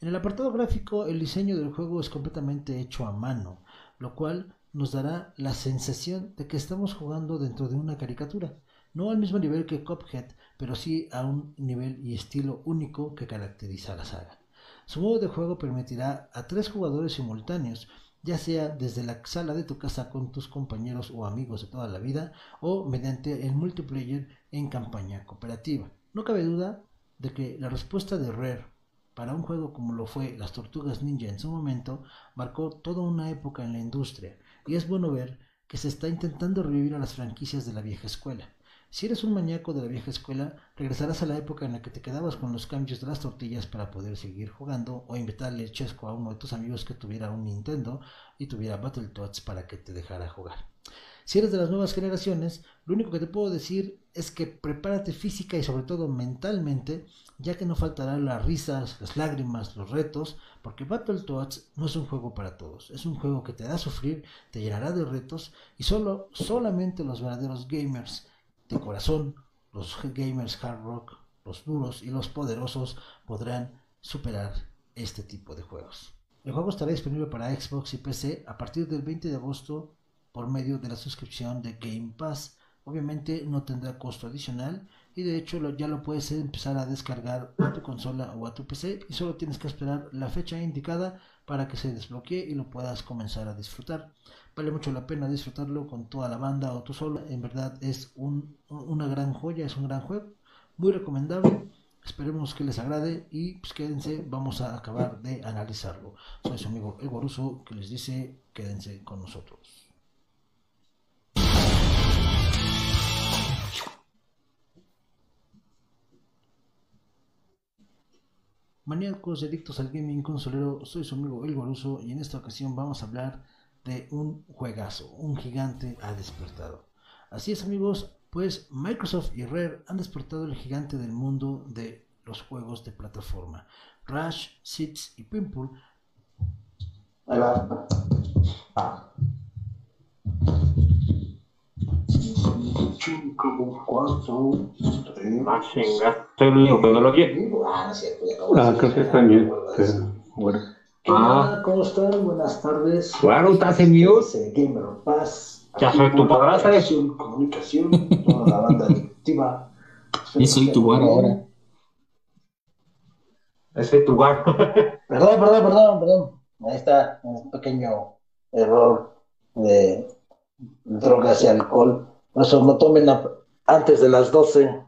En el apartado gráfico, el diseño del juego es completamente hecho a mano, lo cual nos dará la sensación de que estamos jugando dentro de una caricatura no al mismo nivel que Cuphead, pero sí a un nivel y estilo único que caracteriza la saga. Su modo de juego permitirá a tres jugadores simultáneos, ya sea desde la sala de tu casa con tus compañeros o amigos de toda la vida, o mediante el multiplayer en campaña cooperativa. No cabe duda de que la respuesta de Rare para un juego como lo fue Las Tortugas Ninja en su momento marcó toda una época en la industria, y es bueno ver que se está intentando revivir a las franquicias de la vieja escuela. Si eres un maníaco de la vieja escuela, regresarás a la época en la que te quedabas con los cambios de las tortillas para poder seguir jugando o invitarle chesco a uno de tus amigos que tuviera un Nintendo y tuviera Battletoads para que te dejara jugar. Si eres de las nuevas generaciones, lo único que te puedo decir es que prepárate física y sobre todo mentalmente, ya que no faltarán las risas, las lágrimas, los retos, porque Battletoads no es un juego para todos, es un juego que te a sufrir, te llenará de retos y solo solamente los verdaderos gamers corazón, los gamers hard rock, los duros y los poderosos podrán superar este tipo de juegos. El juego estará disponible para Xbox y PC a partir del 20 de agosto por medio de la suscripción de Game Pass. Obviamente no tendrá costo adicional y de hecho ya lo puedes empezar a descargar a tu consola o a tu PC y solo tienes que esperar la fecha indicada para que se desbloquee y lo puedas comenzar a disfrutar. Vale mucho la pena disfrutarlo con toda la banda o tú solo. En verdad es una gran joya, es un gran juego. Muy recomendable. Esperemos que les agrade y pues quédense, vamos a acabar de analizarlo. Soy su amigo El que les dice quédense con nosotros. Maníacos y adictos al gaming consolero, soy su amigo El Goruso y en esta ocasión vamos a hablar de un juegazo, un gigante ha despertado. Así es amigos, pues Microsoft y Rare han despertado el gigante del mundo de los juegos de plataforma. Rush, Seeds y Pimple. Ahí va. Ah. 5, 4, 3. Ah, no lo quiere. Ah, no Ah, creo que está bien. Bueno. Ah, ¿cómo están? Buenas tardes. Claro, estás en mute. Gamer Paz. Ya soy tu padrastro. Comunicación, toda la banda directiva. <laughs> Y soy tu bar ahora. Ese es tu bar. <laughs> perdón, perdón, perdón, perdón. Ahí está un pequeño error de drogas y alcohol. Por eso no tomen antes de las 12,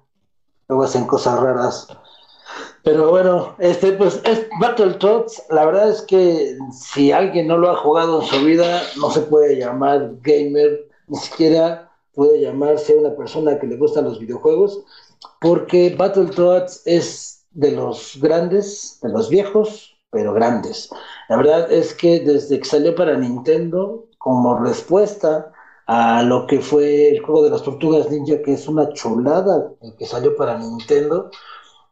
luego hacen cosas raras. Pero bueno, este pues es Battletoads, la verdad es que si alguien no lo ha jugado en su vida, no se puede llamar gamer, ni siquiera puede llamarse una persona que le gustan los videojuegos, porque Battletoads es de los grandes, de los viejos, pero grandes. La verdad es que desde que salió para Nintendo, como respuesta a lo que fue el juego de las tortugas ninja, que es una chulada, el que salió para Nintendo,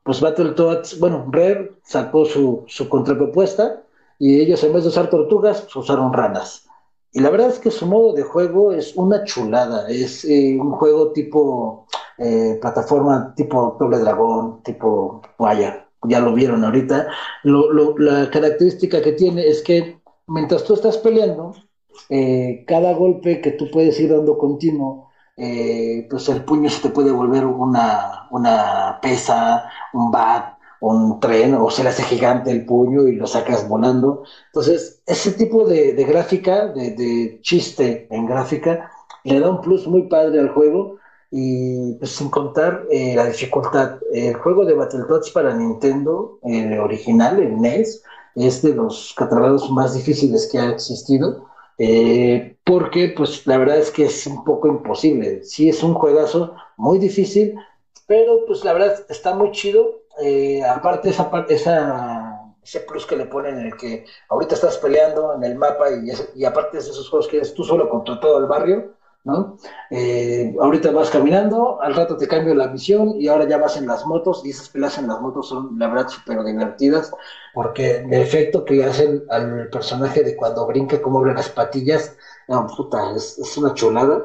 pues Battletoads, bueno, Rare sacó su, su contrapropuesta y ellos en vez de usar tortugas, pues usaron ranas. Y la verdad es que su modo de juego es una chulada, es eh, un juego tipo eh, plataforma, tipo doble dragón, tipo, vaya, ya lo vieron ahorita. la característica que tiene es que mientras tú estás peleando, eh, cada golpe que tú puedes ir dando continuo, eh, pues el puño se te puede volver una, una pesa, un bat, un tren, o se le hace gigante el puño y lo sacas volando. Entonces, ese tipo de, gráfica, de, chiste en gráfica, le da un plus muy padre al juego. Y pues sin contar eh, la dificultad, el juego de Battletoads para Nintendo, original, el NES, es de los catalogados más difíciles que ha existido, eh, porque pues la verdad es que es un poco imposible. Sí es un juegazo muy difícil, pero pues la verdad está muy chido. Eh, aparte esa, esa, ese plus que le ponen en el que ahorita estás peleando en el mapa y, y aparte de esos juegos que eres tú solo contra todo el barrio, ¿no? Eh, ahorita vas caminando, al rato te cambio la misión y ahora ya vas en las motos y esas peleas en las motos son la verdad súper divertidas porque el efecto que hacen al personaje de cuando brinca, como abre las patillas, no, puta, es, una chulada.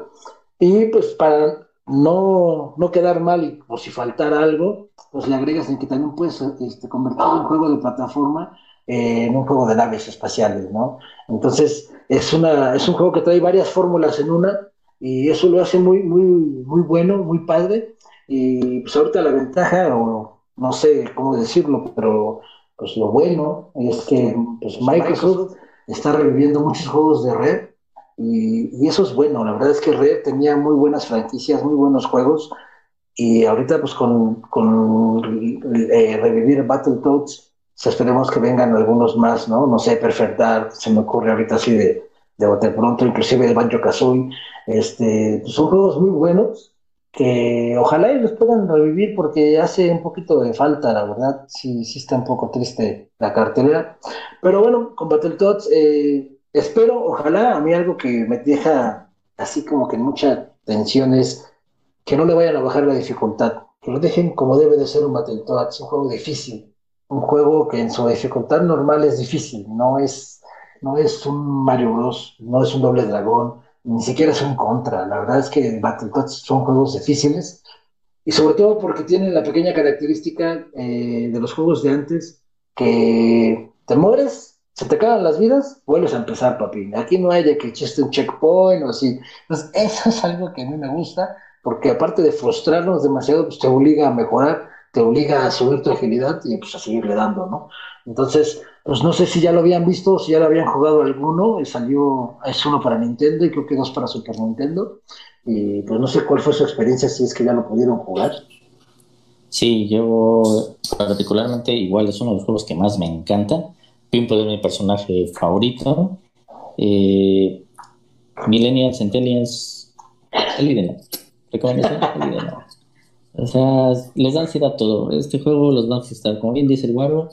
Y pues para no, no quedar mal por si faltara algo, pues le agregas en que también puedes este, convertir un juego de plataforma en un juego de naves espaciales, ¿no? Entonces, es, una, es un juego que trae varias fórmulas en una y eso lo hace muy, muy, muy bueno, muy padre. Y pues ahorita la ventaja, o no sé cómo decirlo, pero pues lo bueno es que pues Microsoft está reviviendo muchos juegos de Red y, eso es bueno. La verdad es que Red tenía muy buenas franquicias, muy buenos juegos y ahorita pues con, con eh, revivir Battletoads pues, esperemos que vengan algunos más, ¿no? No sé, Perfect se me ocurre ahorita así de, de bote pronto, inclusive el Banjo Kazooie este, pues, son juegos muy buenos que ojalá y los puedan revivir porque hace un poquito de falta, la verdad. Sí, sí está un poco triste la cartelera. Pero bueno, con Battletoads, eh, espero, ojalá, a mí algo que me deja así como que mucha tensión es que no le vayan a bajar la dificultad. Que lo dejen como debe de ser un Battletoads, un juego difícil. Un juego que en su dificultad normal es difícil, no es, no es un Mario Bros, no es un doble dragón, ni siquiera es un contra. La verdad es que Battletoads son juegos difíciles y sobre todo porque tienen la pequeña característica eh, de los juegos de antes que te mueres, se te acaban las vidas, vuelves a empezar, papi. Aquí no hay de que echaste un checkpoint o así. Entonces, <laughs> eso es algo que a mí me gusta porque aparte de frustrarnos demasiado, pues te obliga a mejorar, te obliga a subir tu agilidad y pues a seguirle dando, ¿no? Entonces, pues no sé si ya lo habían visto, si ya lo habían jugado alguno, salió, es uno para Nintendo y creo que dos para Super Nintendo. Y pues no sé cuál fue su experiencia, si es que ya lo pudieron jugar. Sí, yo particularmente igual es uno de los juegos que más me encanta. Pimple es mi personaje favorito. Eh, Millennials, Centennials, olvídenlo. Recomendación, <laughs> olvídenlo. O sea, les da ansiedad todo. Este juego los va a como bien dice el guardo,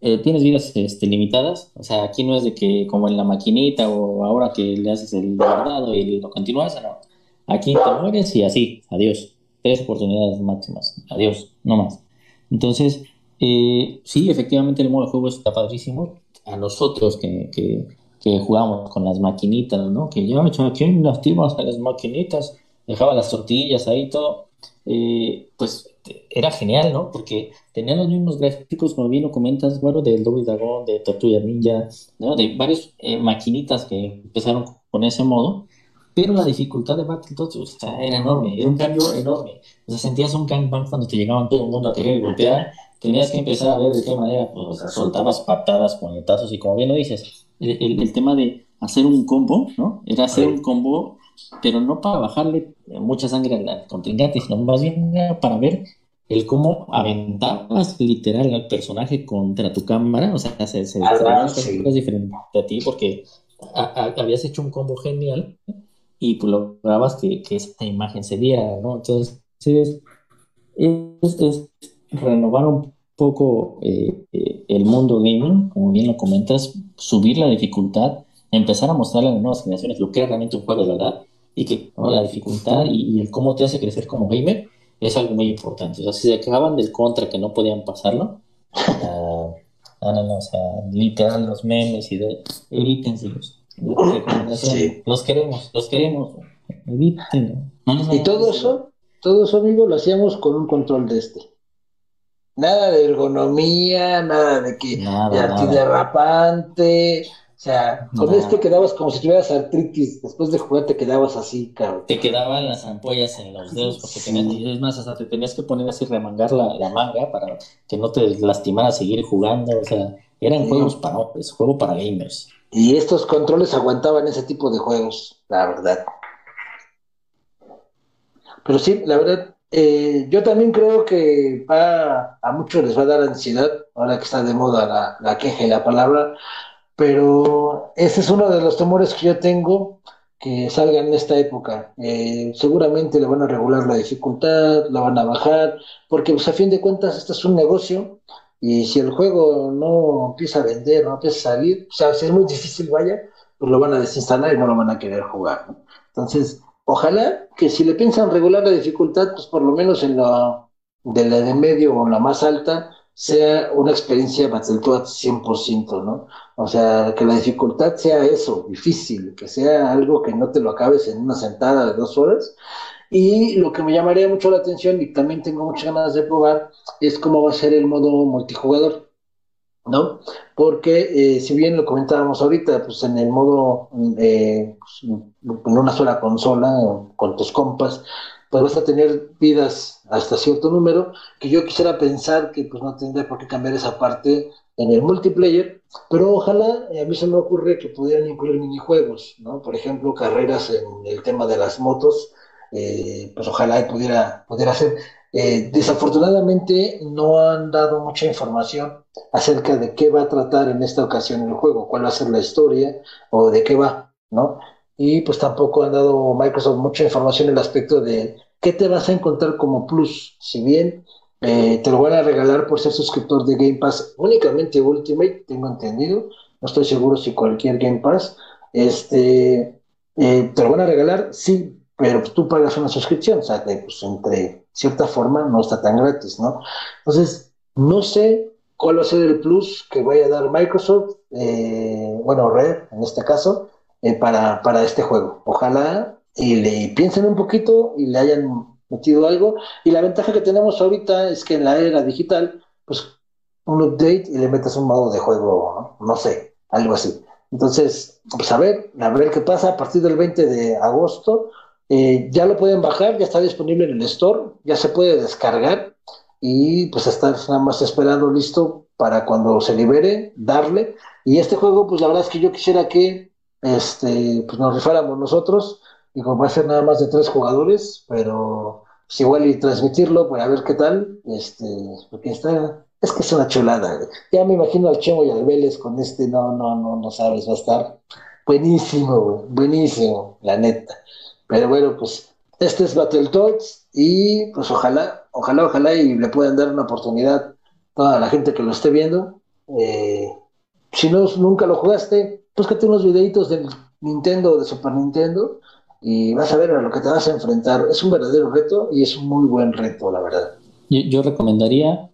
eh, tienes vidas este, limitadas. O sea, aquí no es de que como en la maquinita o ahora que le haces el guardado y lo continúas, no. Aquí te mueres y así, adiós. Tres oportunidades máximas, adiós, no más. Entonces, eh, sí, efectivamente el modo de juego está padrísimo. A nosotros que, que, que jugamos con las maquinitas, ¿no? Que yo, ¿quién lastimos a las maquinitas? Dejaba las tortillas ahí todo. Eh, pues era genial, ¿no? Porque tenían los mismos gráficos, como bien lo comentas, bueno, del Double Dragon, de Tortuga Ninja, ¿no? De varias eh, maquinitas que empezaron con ese modo, pero la dificultad de Battletoads o sea, era enorme, era un cambio enorme. O sea, sentías un gangbang cuando te llegaban todo el mundo a querer golpear, tenías que empezar a ver de qué manera, pues, o sea, soltabas patadas, puñetazos, y como bien lo dices, el, el tema de hacer un combo, ¿no? Era hacer un combo pero no para bajarle mucha sangre al contrincante, sino más bien para ver el cómo aventabas literal al personaje contra tu cámara, o sea, se, se, ah, diferente a ti porque habías hecho un combo genial y pues lograbas que, que esta imagen se diera, ¿no? Entonces, es, es, renovar un poco eh, eh, el mundo gaming, como bien lo comentas, subir la dificultad, empezar a mostrarle a las nuevas generaciones lo que es realmente un juego de verdad y que la dificultad y, el cómo te hace crecer como gamer es algo muy importante. O sea, si se quejaban del contra que no podían pasarlo, uh, <laughs> no, no, o sea, literal los memes y de evítenselos. Sí. Los queremos, los queremos, evítenlo. y todo eso, todo eso, amigo, lo hacíamos con un control de este. Nada de ergonomía, nada de que nada, de antiderrapante, o sea, con esto quedabas como si tuvieras artritis. Después de jugar te quedabas así, cabrón. Te quedaban las ampollas en los dedos porque tenías, es más, hasta te tenías que poner así, remangar la, manga para que no te lastimara seguir jugando. O sea, eran juegos para es juego para gamers. Y estos controles aguantaban ese tipo de juegos, la verdad. Pero sí, la verdad, eh, yo también creo que va, a muchos les va a dar ansiedad ahora que está de moda la, la queja y la palabra, pero ese es uno de los temores que yo tengo que salga en esta época. Eh, seguramente le van a regular la dificultad, la van a bajar, porque pues, a fin de cuentas este es un negocio y si el juego no empieza a vender, no empieza a salir, o sea, si es muy difícil, vaya, pues lo van a desinstalar y no lo van a querer jugar. Entonces, ojalá que si le piensan regular la dificultad, pues por lo menos en la de la de medio o la más alta, sea una experiencia Battletoads 100%, ¿no? O sea, que la dificultad sea eso, difícil, que sea algo que no te lo acabes en una sentada de dos horas. Y lo que me llamaría mucho la atención y también tengo muchas ganas de probar es cómo va a ser el modo multijugador, ¿no? Porque eh, si bien lo comentábamos ahorita, pues en el modo, eh, pues, en una sola consola, con tus compas, pues vas a tener vidas hasta cierto número, que yo quisiera pensar que pues no tendría por qué cambiar esa parte en el multiplayer, pero ojalá, eh, a mí se me ocurre que pudieran incluir minijuegos, ¿no? Por ejemplo, carreras en el tema de las motos, eh, pues ojalá pudiera, pudiera hacer. Eh, desafortunadamente no han dado mucha información acerca de qué va a tratar en esta ocasión el juego, cuál va a ser la historia o de qué va, ¿no? y pues tampoco han dado Microsoft mucha información en el aspecto de qué te vas a encontrar como plus. Si bien eh, te lo van a regalar por ser suscriptor de Game Pass únicamente Ultimate, tengo entendido, no estoy seguro si cualquier Game Pass, este, eh, te lo van a regalar, sí, pero tú pagas una suscripción, o sea, que pues entre cierta forma no está tan gratis, ¿no? Entonces, no sé cuál va a ser el plus que vaya a dar Microsoft, eh, bueno, Red en este caso, para, para este juego. Ojalá y le piensen un poquito y le hayan metido algo. Y la ventaja que tenemos ahorita es que en la era digital, pues un update y le metes un modo de juego, no, sé, algo así. Entonces, pues a ver, a ver qué pasa a partir del 20 de agosto. Eh, ya lo pueden bajar, ya está disponible en el store, ya se puede descargar y pues estar nada más esperando listo para cuando se libere, darle. Y este juego, pues la verdad es que yo quisiera que este, pues nos rifáramos nosotros, y como va a ser nada más de tres jugadores, pero pues igual y transmitirlo para ver qué tal, este, porque está, es que es una chulada, ya me imagino al Chemo y al Vélez con este, no, no, no, no sabes, va a estar buenísimo, buenísimo, la neta, pero bueno, pues este es Battletoads y pues ojalá, ojalá, ojalá y le puedan dar una oportunidad a la gente que lo esté viendo, eh, si no, nunca lo jugaste, búscate unos videitos del Nintendo o de Super Nintendo y vas a ver a lo que te vas a enfrentar. Es un verdadero reto y es un muy buen reto, la verdad. Yo, recomendaría,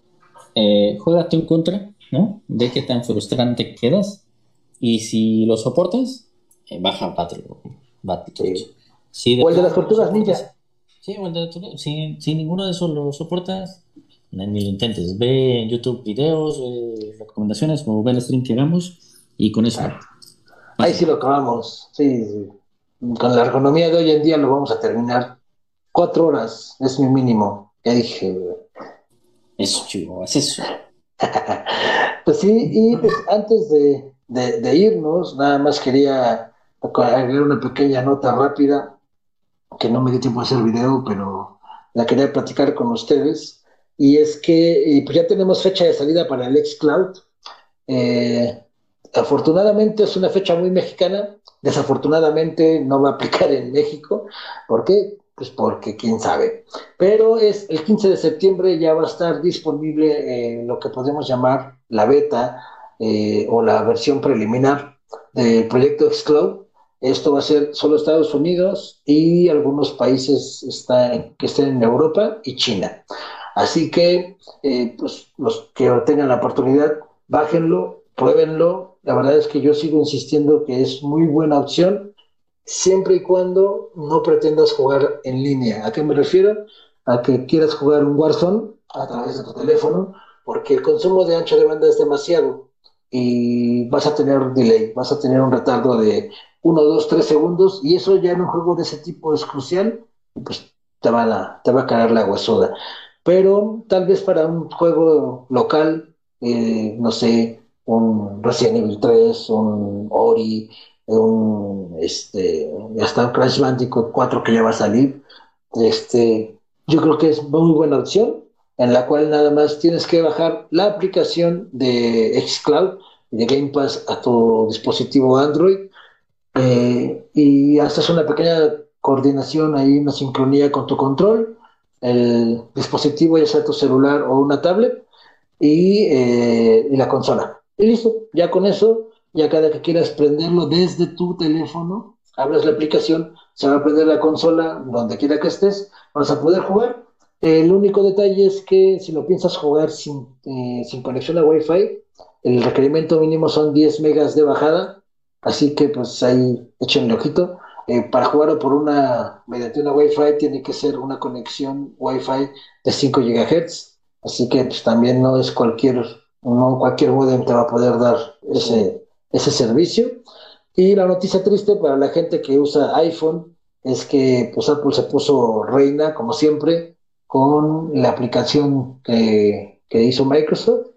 eh, juégate un contra, ¿no? De qué tan frustrante quedas y si lo soportas, eh, baja Battle. Battle sí. o el de las tortugas ninja. Sí, o el de si, si ninguno de esos lo soportas, ni lo intentes. Ve en YouTube videos, recomendaciones, o ve el stream que hagamos y con eso. Ahí sí lo acabamos. Sí, Con la ergonomía de hoy en día lo vamos a terminar. Cuatro horas es mi mínimo. Ya dije. Eso, chivo, es eso. <laughs> pues sí, y pues antes de, de, irnos, nada más quería agregar una pequeña nota rápida, que no me dio tiempo de hacer video, pero la quería platicar con ustedes. Y es que pues ya tenemos fecha de salida para el Xcloud. Eh, afortunadamente es una fecha muy mexicana, desafortunadamente no va a aplicar en México. ¿Por qué? Pues porque quién sabe. Pero es el 15 de septiembre ya va a estar disponible lo que podemos llamar la beta eh, o la versión preliminar del proyecto Xcloud. Esto va a ser solo Estados Unidos y algunos países que estén en Europa y China. Así que eh, pues, los que tengan la oportunidad, bájenlo, pruébenlo, la verdad es que yo sigo insistiendo que es muy buena opción siempre y cuando no pretendas jugar en línea. ¿A qué me refiero? A que quieras jugar un Warzone a través de tu teléfono, porque el consumo de ancho de banda es demasiado y vas a tener un delay, vas a tener un retardo de 1, 2, 3 segundos y eso ya en un juego de ese tipo es crucial pues te, va a, te va a caer la huesuda. Pero tal vez para un juego local, eh, no sé, un Resident Evil 3, un Ori, un este, hasta Crash Bandicoot 4 que ya va a salir. Este, yo creo que es muy buena opción en la cual nada más tienes que bajar la aplicación de Xcloud de Game Pass a tu dispositivo Android eh, y haces una pequeña coordinación ahí, una sincronía con tu control, el dispositivo, ya sea tu celular o una tablet, y, eh, y la consola. Y listo, ya con eso, ya cada que quieras prenderlo desde tu teléfono, abres la aplicación, se va a prender la consola donde quiera que estés, vas a poder jugar. El único detalle es que si lo piensas jugar sin, eh, sin conexión a Wi-Fi, el requerimiento mínimo son 10 megas de bajada, así que pues ahí échenle ojito. Eh, para jugar por una, mediante una Wi-Fi tiene que ser una conexión Wi-Fi de 5 GHz, así que pues también no es cualquier, no cualquier modem te va a poder dar ese, ese servicio. Y la noticia triste para la gente que usa iPhone es que pues Apple se puso reina, como siempre, con la aplicación que, que hizo Microsoft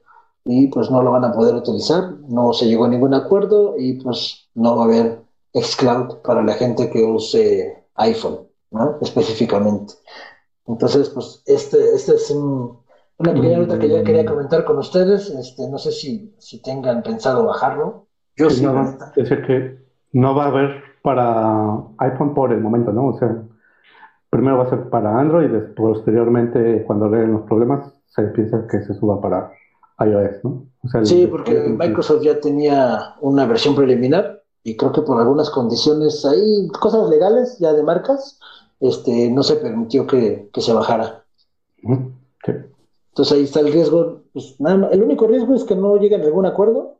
y pues no lo van a poder utilizar, no se llegó a ningún acuerdo y pues no va a haber xCloud para la gente que use iPhone. Específicamente. Entonces, pues este, este es una pequeña nota que ya quería comentar con ustedes, este, no sé si, si tengan pensado bajarlo. Yo sí, Es que no va a haber para iPhone por el momento, ¿no? O sea, primero va a ser para Android y posteriormente, cuando vean los problemas, se piensa que se suba para iOS, ¿no? sí, porque Microsoft ya tenía una versión preliminar y creo que por algunas condiciones ahí, cosas legales ya de marcas, este, no se permitió que, se bajara. Entonces ahí está el riesgo, pues nada el único riesgo es que no lleguen a algún acuerdo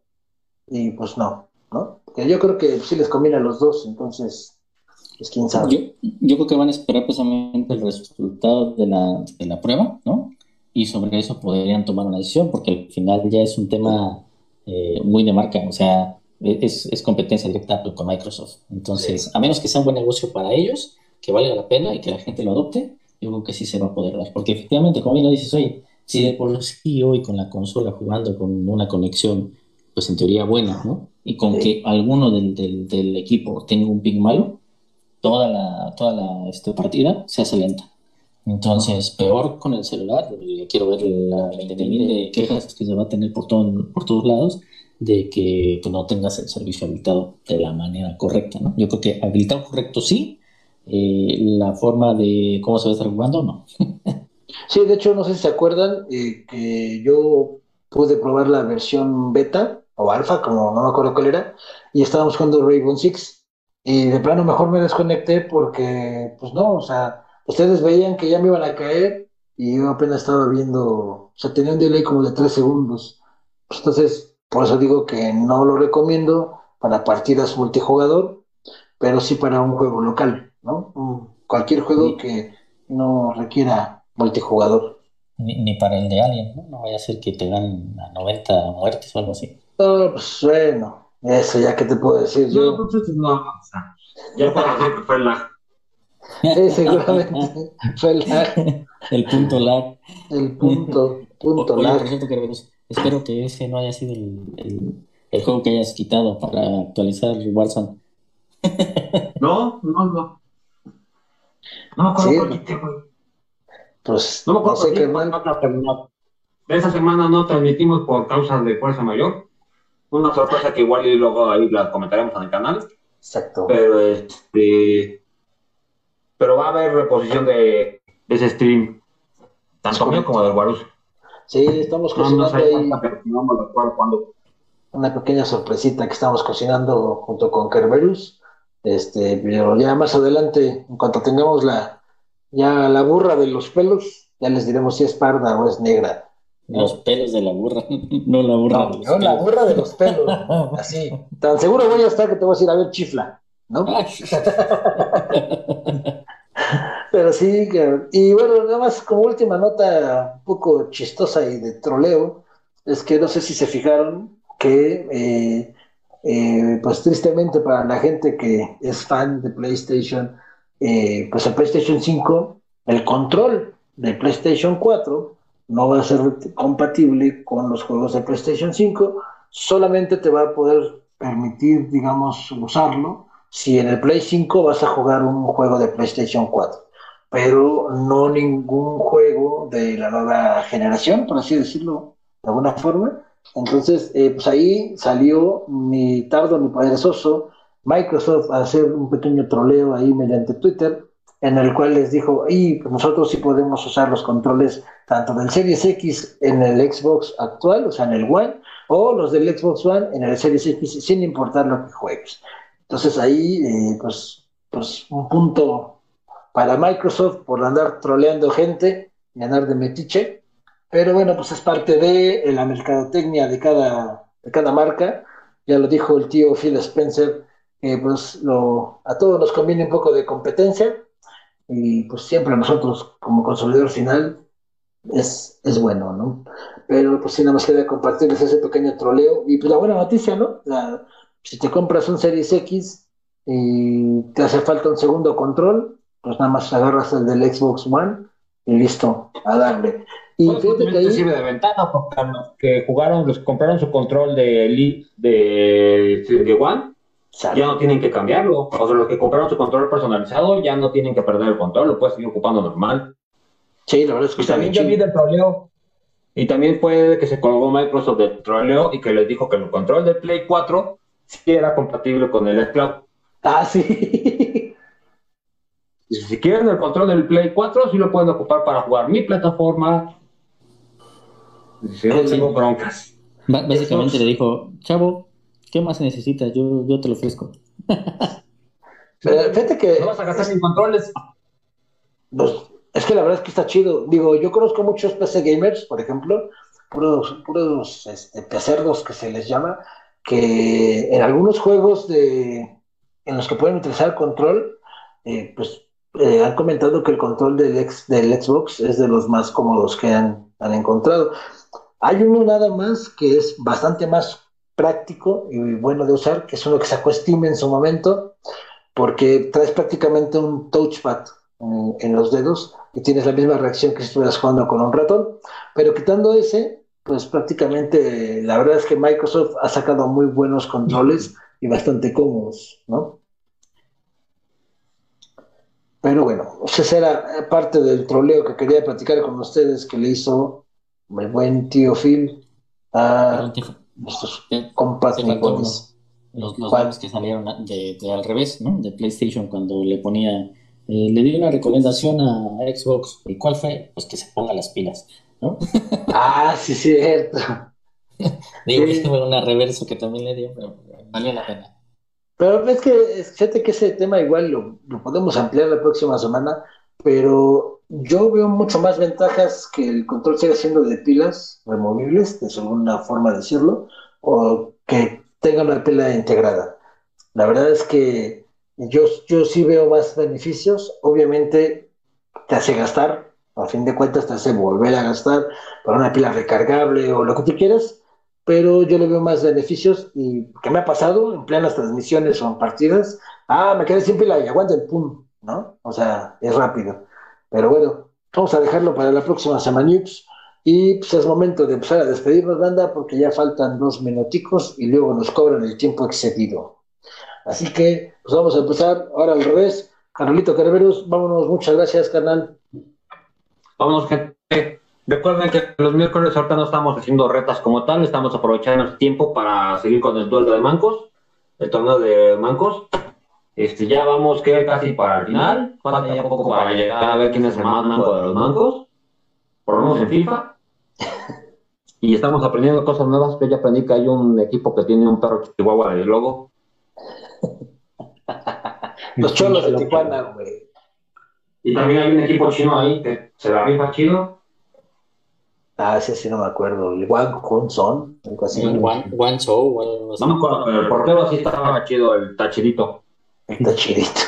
y pues no, ¿no? yo creo que sí les conviene a los dos, entonces, pues quién sabe. Yo, creo que van a esperar precisamente el resultado de la, de la prueba, ¿no? y sobre eso podrían tomar una decisión, porque al final ya es un tema eh, muy de marca, o sea, e-, es, competencia directa con Microsoft. Entonces, a menos que sea un buen negocio para ellos, que valga la pena y que la gente lo adopte, yo creo que sí se va a poder dar. Porque efectivamente, como bien lo dices hoy, si de por sí hoy con la consola jugando con una conexión, pues en teoría buena, ¿no? Y con que alguno del, del, equipo tenga un ping malo, toda la, toda la este, partida se hace lenta. Entonces, peor con el celular, quiero ver la, la de quejas que se va a tener por, todo, por todos lados de que, no tengas el servicio habilitado de la manera correcta, ¿no? Yo creo que habilitado correcto sí, eh, la forma de cómo se va a estar jugando, no. <laughs> sí, de hecho, no sé si se acuerdan eh, que yo pude probar la versión beta o alfa, como no me acuerdo cuál era, y estábamos jugando Rainbow Six, y de plano mejor me desconecté porque, pues no, o sea ustedes veían que ya me iban a caer y yo apenas estaba viendo, o sea, tenía un delay como de tres segundos. Pues entonces, por eso digo que no lo recomiendo para partidas multijugador, pero sí para un juego local, ¿no? Cualquier juego que no requiera multijugador. Ni, para el de Alien, ¿no? No vaya a ser que te dan a 90 muertes o algo así. No, pues bueno, eso ya que te puedo decir yo. No, pues no, o sea, ya decir que fue la Sí, seguramente <laughs> fue el lag. El punto lag. El punto, punto lag. espero que ese no haya sido el, el, juego que hayas quitado para actualizar Warzone. No, no, no. No me acuerdo sí. quité, güey. Pues no me acuerdo no sé qué. Esa semana no transmitimos por causas de fuerza mayor. Una sorpresa que igual y luego ahí la comentaremos en el canal. Exacto. Pero este pero va a haber reposición de, ese stream, tanto mío como del Guarus. Sí, estamos cocinando ahí una pequeña sorpresita que estamos cocinando junto con Kerberus. Este, pero ya más adelante, en cuanto tengamos la ya la burra de los pelos, ya les diremos si es parda o es negra. Los pelos de la burra, <laughs> no la burra de los no, la burra de los pelos, <laughs> así. Tan seguro voy a estar que te voy a decir, a ver, chifla, ¿no? <laughs> Pero sí, y bueno, nada más como última nota un poco chistosa y de troleo, es que no sé si se fijaron que, eh, eh, pues tristemente para la gente que es fan de PlayStation, eh, pues el PlayStation 5, el control de PlayStation 4 no va a ser compatible con los juegos de PlayStation 5, solamente te va a poder permitir, digamos, usarlo si en el Play 5 vas a jugar un juego de PlayStation 4. pero no ningún juego de la nueva generación, por así decirlo, de alguna forma. Entonces, eh, pues ahí salió ni tardo ni perezoso Microsoft a hacer un pequeño troleo ahí mediante Twitter, en el cual les dijo, y pues nosotros sí podemos usar los controles tanto del Series X en el Xbox actual, o sea, en el One, o los del Xbox One en el Series X, sin importar lo que juegues. Entonces ahí, eh, pues, pues un punto para Microsoft por andar troleando gente y andar de metiche, pero bueno, pues es parte de la mercadotecnia de cada, de cada marca, ya lo dijo el tío Phil Spencer, pues lo, a todos nos conviene un poco de competencia y pues siempre a nosotros como consumidor final es, es bueno, ¿no? Pero pues sí, nada más quería compartirles ese pequeño troleo. Y pues la buena noticia, ¿no? si te compras un Series X y te hace falta un segundo control, pues nada más agarras el del Xbox One y listo, a darle. Y pues, fíjate que ahí... sirve de ventaja porque los que jugaron, los que compraron su control de, de, de One, ya no tienen que cambiarlo. O sea, los que compraron su control personalizado ya no tienen que perder el control, lo puedes seguir ocupando normal. Sí, la verdad es que y también yo vi del troleo. Y también fue que se colgó Microsoft del troleo y que les dijo que el control del Play 4 sí era compatible con el Cloud. Ah, sí. <laughs> si quieren el control del Play 4, sí lo pueden ocupar para jugar mi plataforma. Si no tengo broncas. básicamente le dijo, chavo, ¿qué más necesitas? Yo, yo te lo ofrezco. <laughs> fíjate que. No vas a gastar sin controles. Pues, es que la verdad es que está chido. Digo, yo conozco muchos PC gamers, por ejemplo, puros, puros este, pecerdos que se les llama, que en algunos juegos de, en los que pueden utilizar control, eh, pues eh, han comentado que el control del, ex, del Xbox es de los más cómodos que han, han encontrado. Hay uno nada más que es bastante más práctico y bueno de usar, que es uno que sacó Steam en su momento, porque traes prácticamente un touchpad en, los dedos y tienes la misma reacción que si estuvieras jugando con un ratón. Pero quitando ese, pues prácticamente la verdad es que Microsoft ha sacado muy buenos controles y bastante cómodos, ¿no? Pero bueno, esa era parte del troleo que quería platicar con ustedes que le hizo mi buen tío Phil a nuestros compas Los, los que salieron de, al revés, ¿no? De PlayStation cuando le ponía eh, le di una recomendación a Xbox. ¿Y cuál fue? Pues que se ponga las pilas, ¿no? <laughs> ah, sí, cierto. <laughs> Digo, sí. <laughs> fue una reverso que también le dio, pero valió la pena. Pero es que, fíjate que ese tema igual lo, podemos ampliar la próxima semana, pero yo veo mucho más ventajas que el control siga siendo de pilas removibles, de alguna forma de decirlo, o que tenga una pila integrada. La verdad es que yo, yo sí veo más beneficios. Obviamente te hace gastar, a fin de cuentas te hace volver a gastar para una pila recargable o lo que tú quieras, pero yo le veo más beneficios y que me ha pasado en plenas transmisiones o en partidas. Ah, me quedé sin pila y aguanten, pum, ¿no? O sea, es rápido. Pero bueno, vamos a dejarlo para la próxima semana. Y pues es momento de empezar a despedirnos, banda, porque ya faltan dos minuticos y luego nos cobran el tiempo excedido. Así que, pues vamos a empezar ahora al revés. Carolito Carveros, vámonos, muchas gracias, canal. Vámonos, gente. Recuerden que los miércoles ahorita no estamos haciendo retas como tal, estamos aprovechando el tiempo para seguir con el duelo de mancos, el torneo de mancos. Este, ya vamos que casi para el final, falta ya poco para llegar a ver quién es el más manco de los mancos, por lo menos en FIFA. <laughs> Y estamos aprendiendo cosas nuevas, que ya aprendí que hay un equipo que tiene un perro chihuahua de logo, <laughs> Los cholos de Tijuana, güey. Y también hay un equipo chino ahí que se la rifa chido. Ah, ese sí no me acuerdo. El Wang Kun Son, algo así. Wang Chou, No me acuerdo, pero el portero sí estaba chido, el tachirito. El tachirito.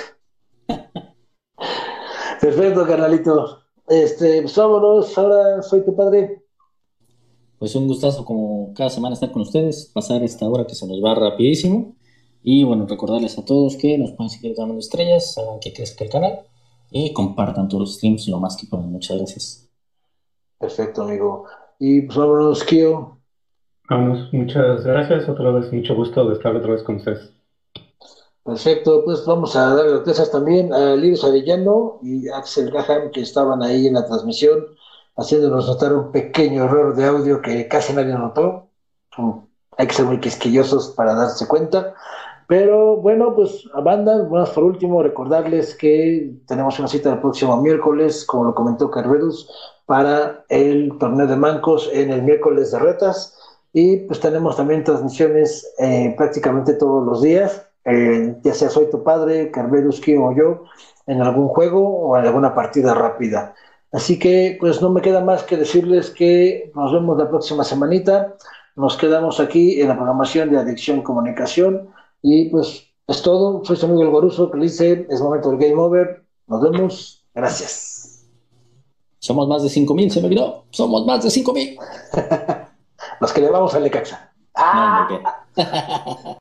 <laughs> Perfecto, carnalito. Este, pues vámonos, ahora soy tu padre. Pues un gustazo como cada semana estar con ustedes, pasar esta hora que se nos va rapidísimo. Y bueno, recordarles a todos que nos pueden seguir dando estrellas, hagan que crezca el canal y compartan todos los streams lo más que puedan. Muchas gracias. Perfecto, amigo. Y pues vámonos, Kio. Vamos, muchas gracias. Otra vez, mucho gusto de estar otra vez con ustedes. Perfecto, pues vamos a dar las gracias también a Liris Arellano y Axel Graham que estaban ahí en la transmisión haciéndonos notar un pequeño error de audio que casi nadie notó. Hay que ser muy quisquillosos para darse cuenta. Pero bueno, pues a banda, por último recordarles que tenemos una cita el próximo miércoles, como lo comentó Carverus, para el torneo de mancos en el miércoles de retas. Y pues tenemos también transmisiones eh, prácticamente todos los días, eh, ya sea Soy tu padre, Carverus, o yo, en algún juego o en alguna partida rápida. Así que pues no me queda más que decirles que nos vemos la próxima semanita. Nos quedamos aquí en la programación de Adicción Comunicación y pues es todo. Soy su amigo El Goruso que dice, es momento del game over. Nos vemos. Gracias. Somos más de 5000, se me olvidó. Somos más de 5000. <laughs> Los que le vamos a Lecaxa. ¡Ah! <laughs>